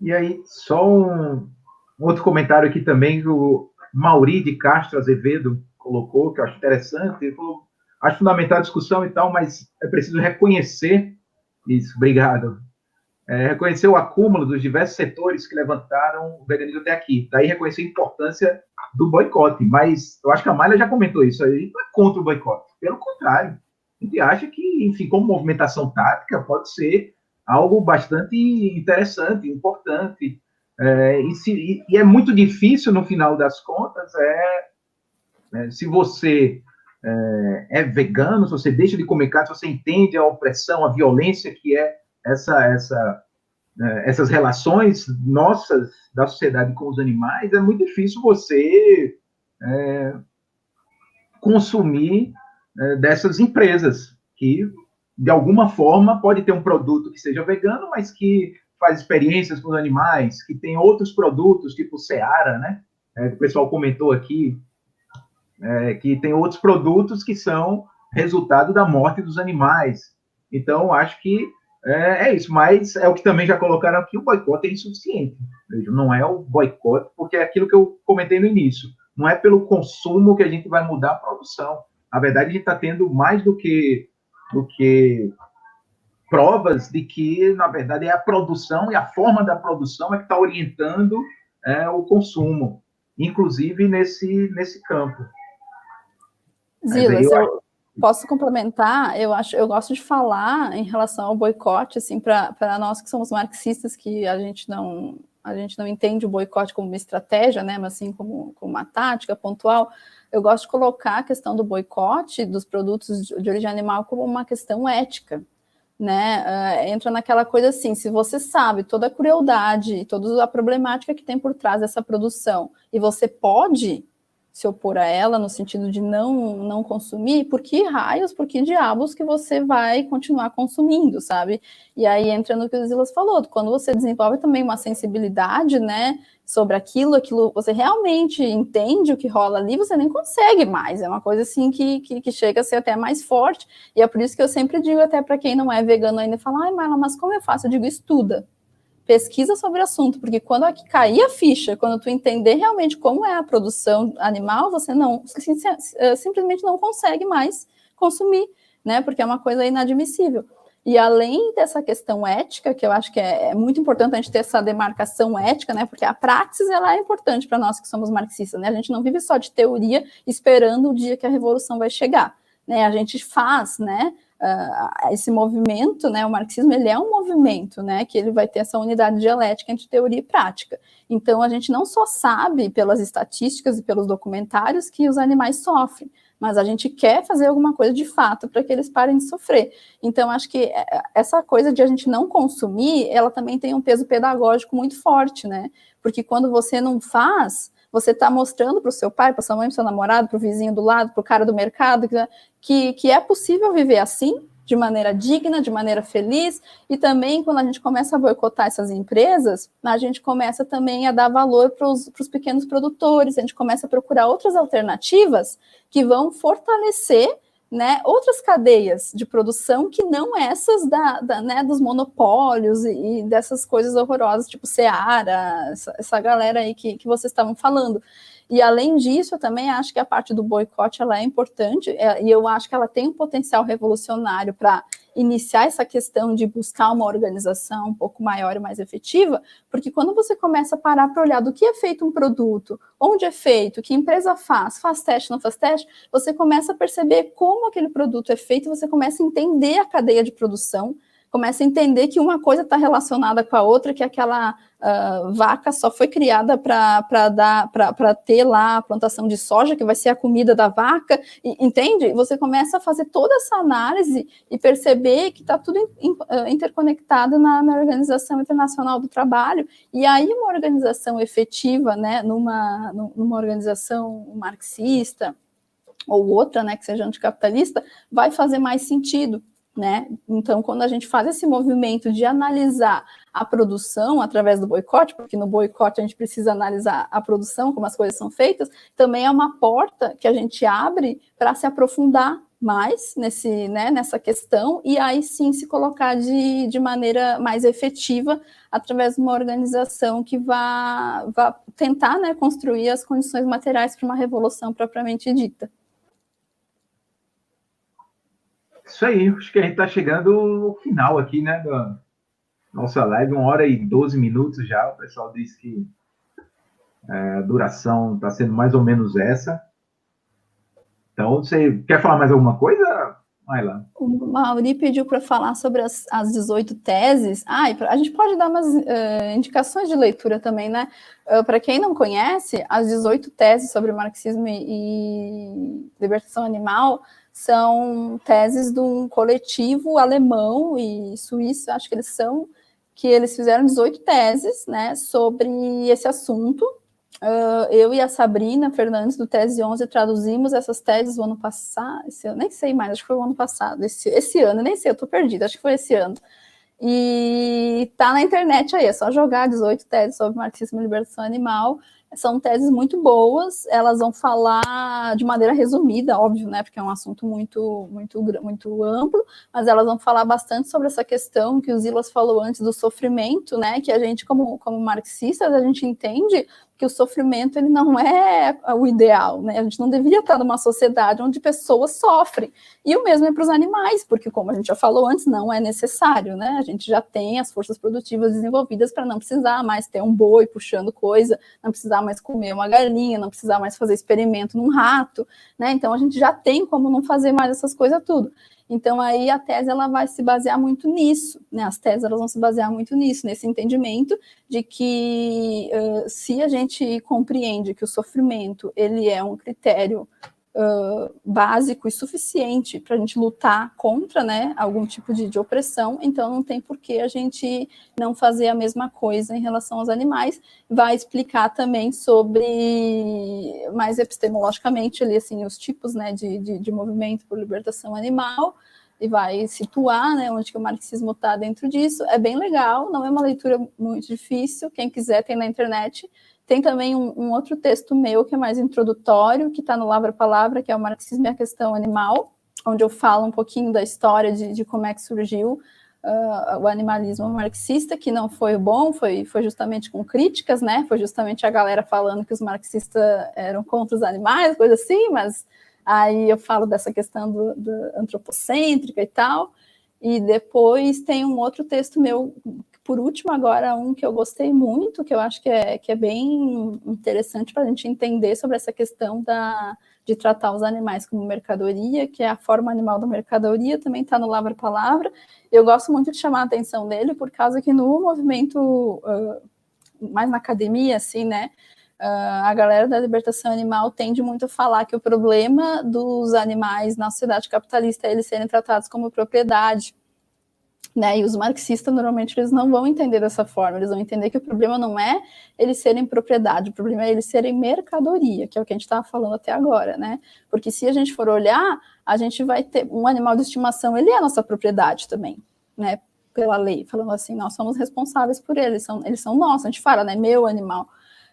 E aí, só um outro comentário aqui também, o Mauri de Castro Azevedo colocou, que eu acho interessante. Acho fundamental a discussão e tal, mas é preciso reconhecer isso. Obrigado. É, reconhecer o acúmulo dos diversos setores que levantaram o veganismo até aqui. Daí reconhecer a importância do boicote. Mas eu acho que a Malha já comentou isso. aí não é contra o boicote. Pelo contrário. A gente acha que, enfim, como movimentação tática, pode ser algo bastante interessante, importante. É, e, se, e, e, é muito difícil, no final das contas, é, é se você é, é, vegano, se você deixa de comer carne, se você entende a opressão, a violência que é essa, essa, é, essas relações nossas da sociedade com os animais, é muito difícil você é, consumir é, dessas empresas que, de alguma forma, pode ter um produto que seja vegano, mas que faz experiências com os animais, que tem outros produtos, tipo Seara, né? É, o pessoal comentou aqui, é, que tem outros produtos que são resultado da morte dos animais. Então, acho que é, é, isso, mas é o que também já colocaram aqui, o boicote é insuficiente. Não é o boicote, porque é aquilo que eu comentei no início. Não é pelo consumo que a gente vai mudar a produção. Na verdade, a gente está tendo mais do que, do que provas de que, na verdade, é a produção e a forma da produção é que está orientando é, o consumo, inclusive nesse, nesse campo. Zilas, eu, eu posso complementar? Eu acho, eu gosto de falar em relação ao boicote, assim, para nós que somos marxistas, que a gente não a gente não entende o boicote como uma estratégia, né, mas sim como, como uma tática pontual. Eu gosto de colocar a questão do boicote dos produtos de origem animal como uma questão ética, né? Uh, entra naquela coisa assim: se você sabe toda a crueldade, toda a problemática que tem por trás dessa produção, e você pode se opor a ela, no sentido de não, não consumir, por que raios, por que diabos que você vai continuar consumindo, sabe? E aí entra no que o Zilas falou, quando você desenvolve também uma sensibilidade, né, sobre aquilo, aquilo, você realmente entende o que rola ali, você nem consegue mais, é uma coisa assim que, que, que chega a ser até mais forte, e é por isso que eu sempre digo até para quem não é vegano ainda, fala, ai Marla, mas como eu faço? Eu digo, estuda, pesquisa sobre o assunto, porque quando cair a ficha, quando tu entender realmente como é a produção animal, você não eh, simplesmente não consegue mais consumir, né? Porque é uma coisa inadmissível. E além dessa questão ética, que eu acho que é, é muito importante a gente ter essa demarcação ética, né? Porque a praxis ela é importante para nós que somos marxistas, né? A gente não vive só de teoria esperando o dia que a revolução vai chegar, né? A gente faz, né? Uh, esse movimento, né, o marxismo, ele é um movimento, né, que ele vai ter essa unidade dialética entre teoria e prática. Então, a gente não só sabe pelas estatísticas e pelos documentários que os animais sofrem, mas a gente quer fazer alguma coisa de fato para que eles parem de sofrer. Então, acho que é, essa coisa de a gente não consumir, ela também tem um peso pedagógico muito forte, né? Porque quando você não faz, você está mostrando para o seu pai, para sua mãe, para seu namorado, para o vizinho do lado, para o cara do mercado, que, que é possível viver assim, de maneira digna, de maneira feliz, e também quando a gente começa a boicotar essas empresas, a gente começa também a dar valor para os pequenos produtores, a gente começa a procurar outras alternativas que vão fortalecer né, outras cadeias de produção que não essas da, da né, dos monopólios e, e, dessas coisas horrorosas, tipo Seara, essa, essa galera aí que, que vocês estavam falando. E além disso, eu também acho que a parte do boicote ela é importante, é, e eu acho que ela tem um potencial revolucionário para iniciar essa questão de buscar uma organização um pouco maior e mais efetiva, porque quando você começa a parar para olhar do que é feito um produto, onde é feito, que empresa faz, faz teste, não faz teste, você começa a perceber como aquele produto é feito, você começa a entender a cadeia de produção, começa a entender que uma coisa está relacionada com a outra, que aquela uh, vaca só foi criada para dar para ter lá a plantação de soja, que vai ser a comida da vaca, e, entende? Você começa a fazer toda essa análise e perceber que está tudo in, uh, interconectado na, na, Organização Internacional do Trabalho, e aí uma organização efetiva, né, numa, numa organização marxista, ou outra, né, que seja anticapitalista, vai fazer mais sentido, né? Então, quando a gente faz esse movimento de analisar a produção através do boicote, porque no boicote a gente precisa analisar a produção, como as coisas são feitas, também é uma porta que a gente abre para se aprofundar mais nesse, né, nessa questão e aí sim se colocar de, de maneira mais efetiva através de uma organização que vá, vá tentar né, construir as condições materiais para uma revolução propriamente dita. Isso aí, acho que a gente está chegando no final aqui, né, da nossa live, uma hora e 12 minutos já. O pessoal disse que é, a duração está sendo mais ou menos essa. Então, você quer falar mais alguma coisa? O Mauri pediu para falar sobre as, as 18 teses. Ah, a gente pode dar umas uh, indicações de leitura também, né? Uh, para quem não conhece, as 18 teses sobre marxismo e, e libertação animal são teses de um coletivo alemão e suíço, acho que eles são, que eles fizeram 18 teses né, sobre esse assunto. Uh, eu e a Sabrina Fernandes, do Tese 11, traduzimos essas teses o ano passado, ano, nem sei mais, acho que foi o ano passado, esse, esse ano, nem sei, eu estou perdida, acho que foi esse ano. E tá na internet aí, é só jogar 18 teses sobre marxismo e libertação animal, são teses muito boas, elas vão falar de maneira resumida, óbvio, né, porque é um assunto muito, muito, muito amplo, mas elas vão falar bastante sobre essa questão que o Zilas falou antes do sofrimento, né, que a gente, como, como marxistas, a gente entende que o sofrimento ele não é o ideal, né? A gente não deveria estar numa sociedade onde pessoas sofrem. E o mesmo é para os animais, porque como a gente já falou antes, não é necessário, né? A gente já tem as forças produtivas desenvolvidas para não precisar mais ter um boi puxando coisa, não precisar mais comer uma galinha, não precisar mais fazer experimento num rato, né? Então a gente já tem como não fazer mais essas coisas tudo. Então aí a tese ela vai se basear muito nisso, né? As teses elas vão se basear muito nisso, nesse entendimento de que uh, se a gente compreende que o sofrimento ele é um critério uh, básico e suficiente para a gente lutar contra né, algum tipo de, de, opressão, então não tem por que a gente não fazer a mesma coisa em relação aos animais. Vai explicar também sobre, mais epistemologicamente, ali, assim, os tipos né, de, de, de movimento por libertação animal, e vai situar né, onde que o marxismo está dentro disso. É bem legal, não é uma leitura muito difícil. Quem quiser tem na internet. Tem também um, um outro texto meu que é mais introdutório, que está no Lavra Palavra, que é o Marxismo e a Questão Animal, onde eu falo um pouquinho da história de, de como é que surgiu uh, o animalismo marxista, que não foi bom, foi, foi justamente com críticas, né? Foi justamente a galera falando que os marxistas eram contra os animais, coisa assim, mas Aí eu falo dessa questão do, do antropocêntrica e tal. E depois tem um outro texto meu, por último, agora, um que eu gostei muito, que eu acho que é, que é bem interessante para a gente entender sobre essa questão da, de tratar os animais como mercadoria, que é a forma animal da mercadoria, também está no Lavra Palavra. Eu gosto muito de chamar a atenção dele, por causa que no movimento, uh, mais na academia, assim, né, Uh, a galera da libertação animal tende muito a falar que o problema dos animais na sociedade capitalista é eles serem tratados como propriedade. Né? E os marxistas, normalmente, eles não vão entender dessa forma, eles vão entender que o problema não é eles serem propriedade, o problema é eles serem mercadoria, que é o que a gente estava falando até agora, né? Porque se a gente for olhar, a gente vai ter um animal de estimação, ele é nossa propriedade também, né? Pela lei, falando assim, nós somos responsáveis por eles, são, eles são nossos, a gente fala, né? Meu animal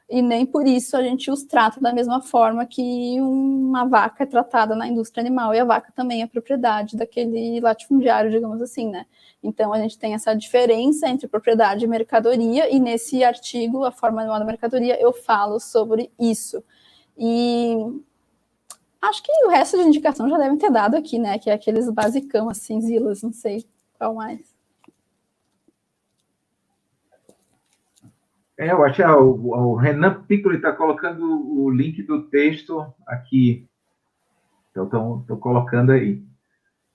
e nem por isso a gente os trata da mesma forma que uma vaca é tratada na indústria animal, e a vaca também é propriedade daquele latifundiário, digamos assim, né? Então a gente tem essa diferença entre propriedade e mercadoria, e nesse artigo, a forma animal da mercadoria, eu falo sobre isso. E acho que o resto de indicação já devem ter dado aqui, né? Que é aqueles basicão, assim, zilas, não sei qual mais. É, eu acho que o, o Renan Piccoli está colocando o link do texto aqui. Então, estou colocando aí.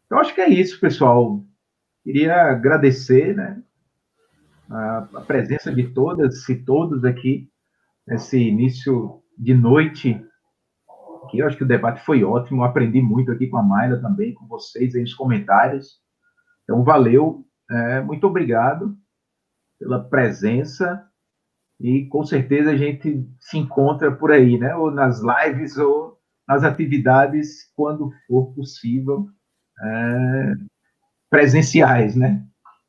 Então, acho que é isso, pessoal. Queria agradecer né, a, a presença de todas e todos aqui nesse início de noite. Que eu acho que o debate foi ótimo. Aprendi muito aqui com a Mayla também, com vocês aí nos comentários. Então, valeu. É, muito obrigado pela presença. E com certeza a gente se encontra por aí, né? Ou nas lives ou nas atividades, quando for possível, é, presenciais, né?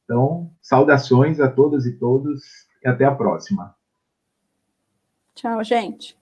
Então, saudações a todas e todos e até a próxima. Tchau, gente.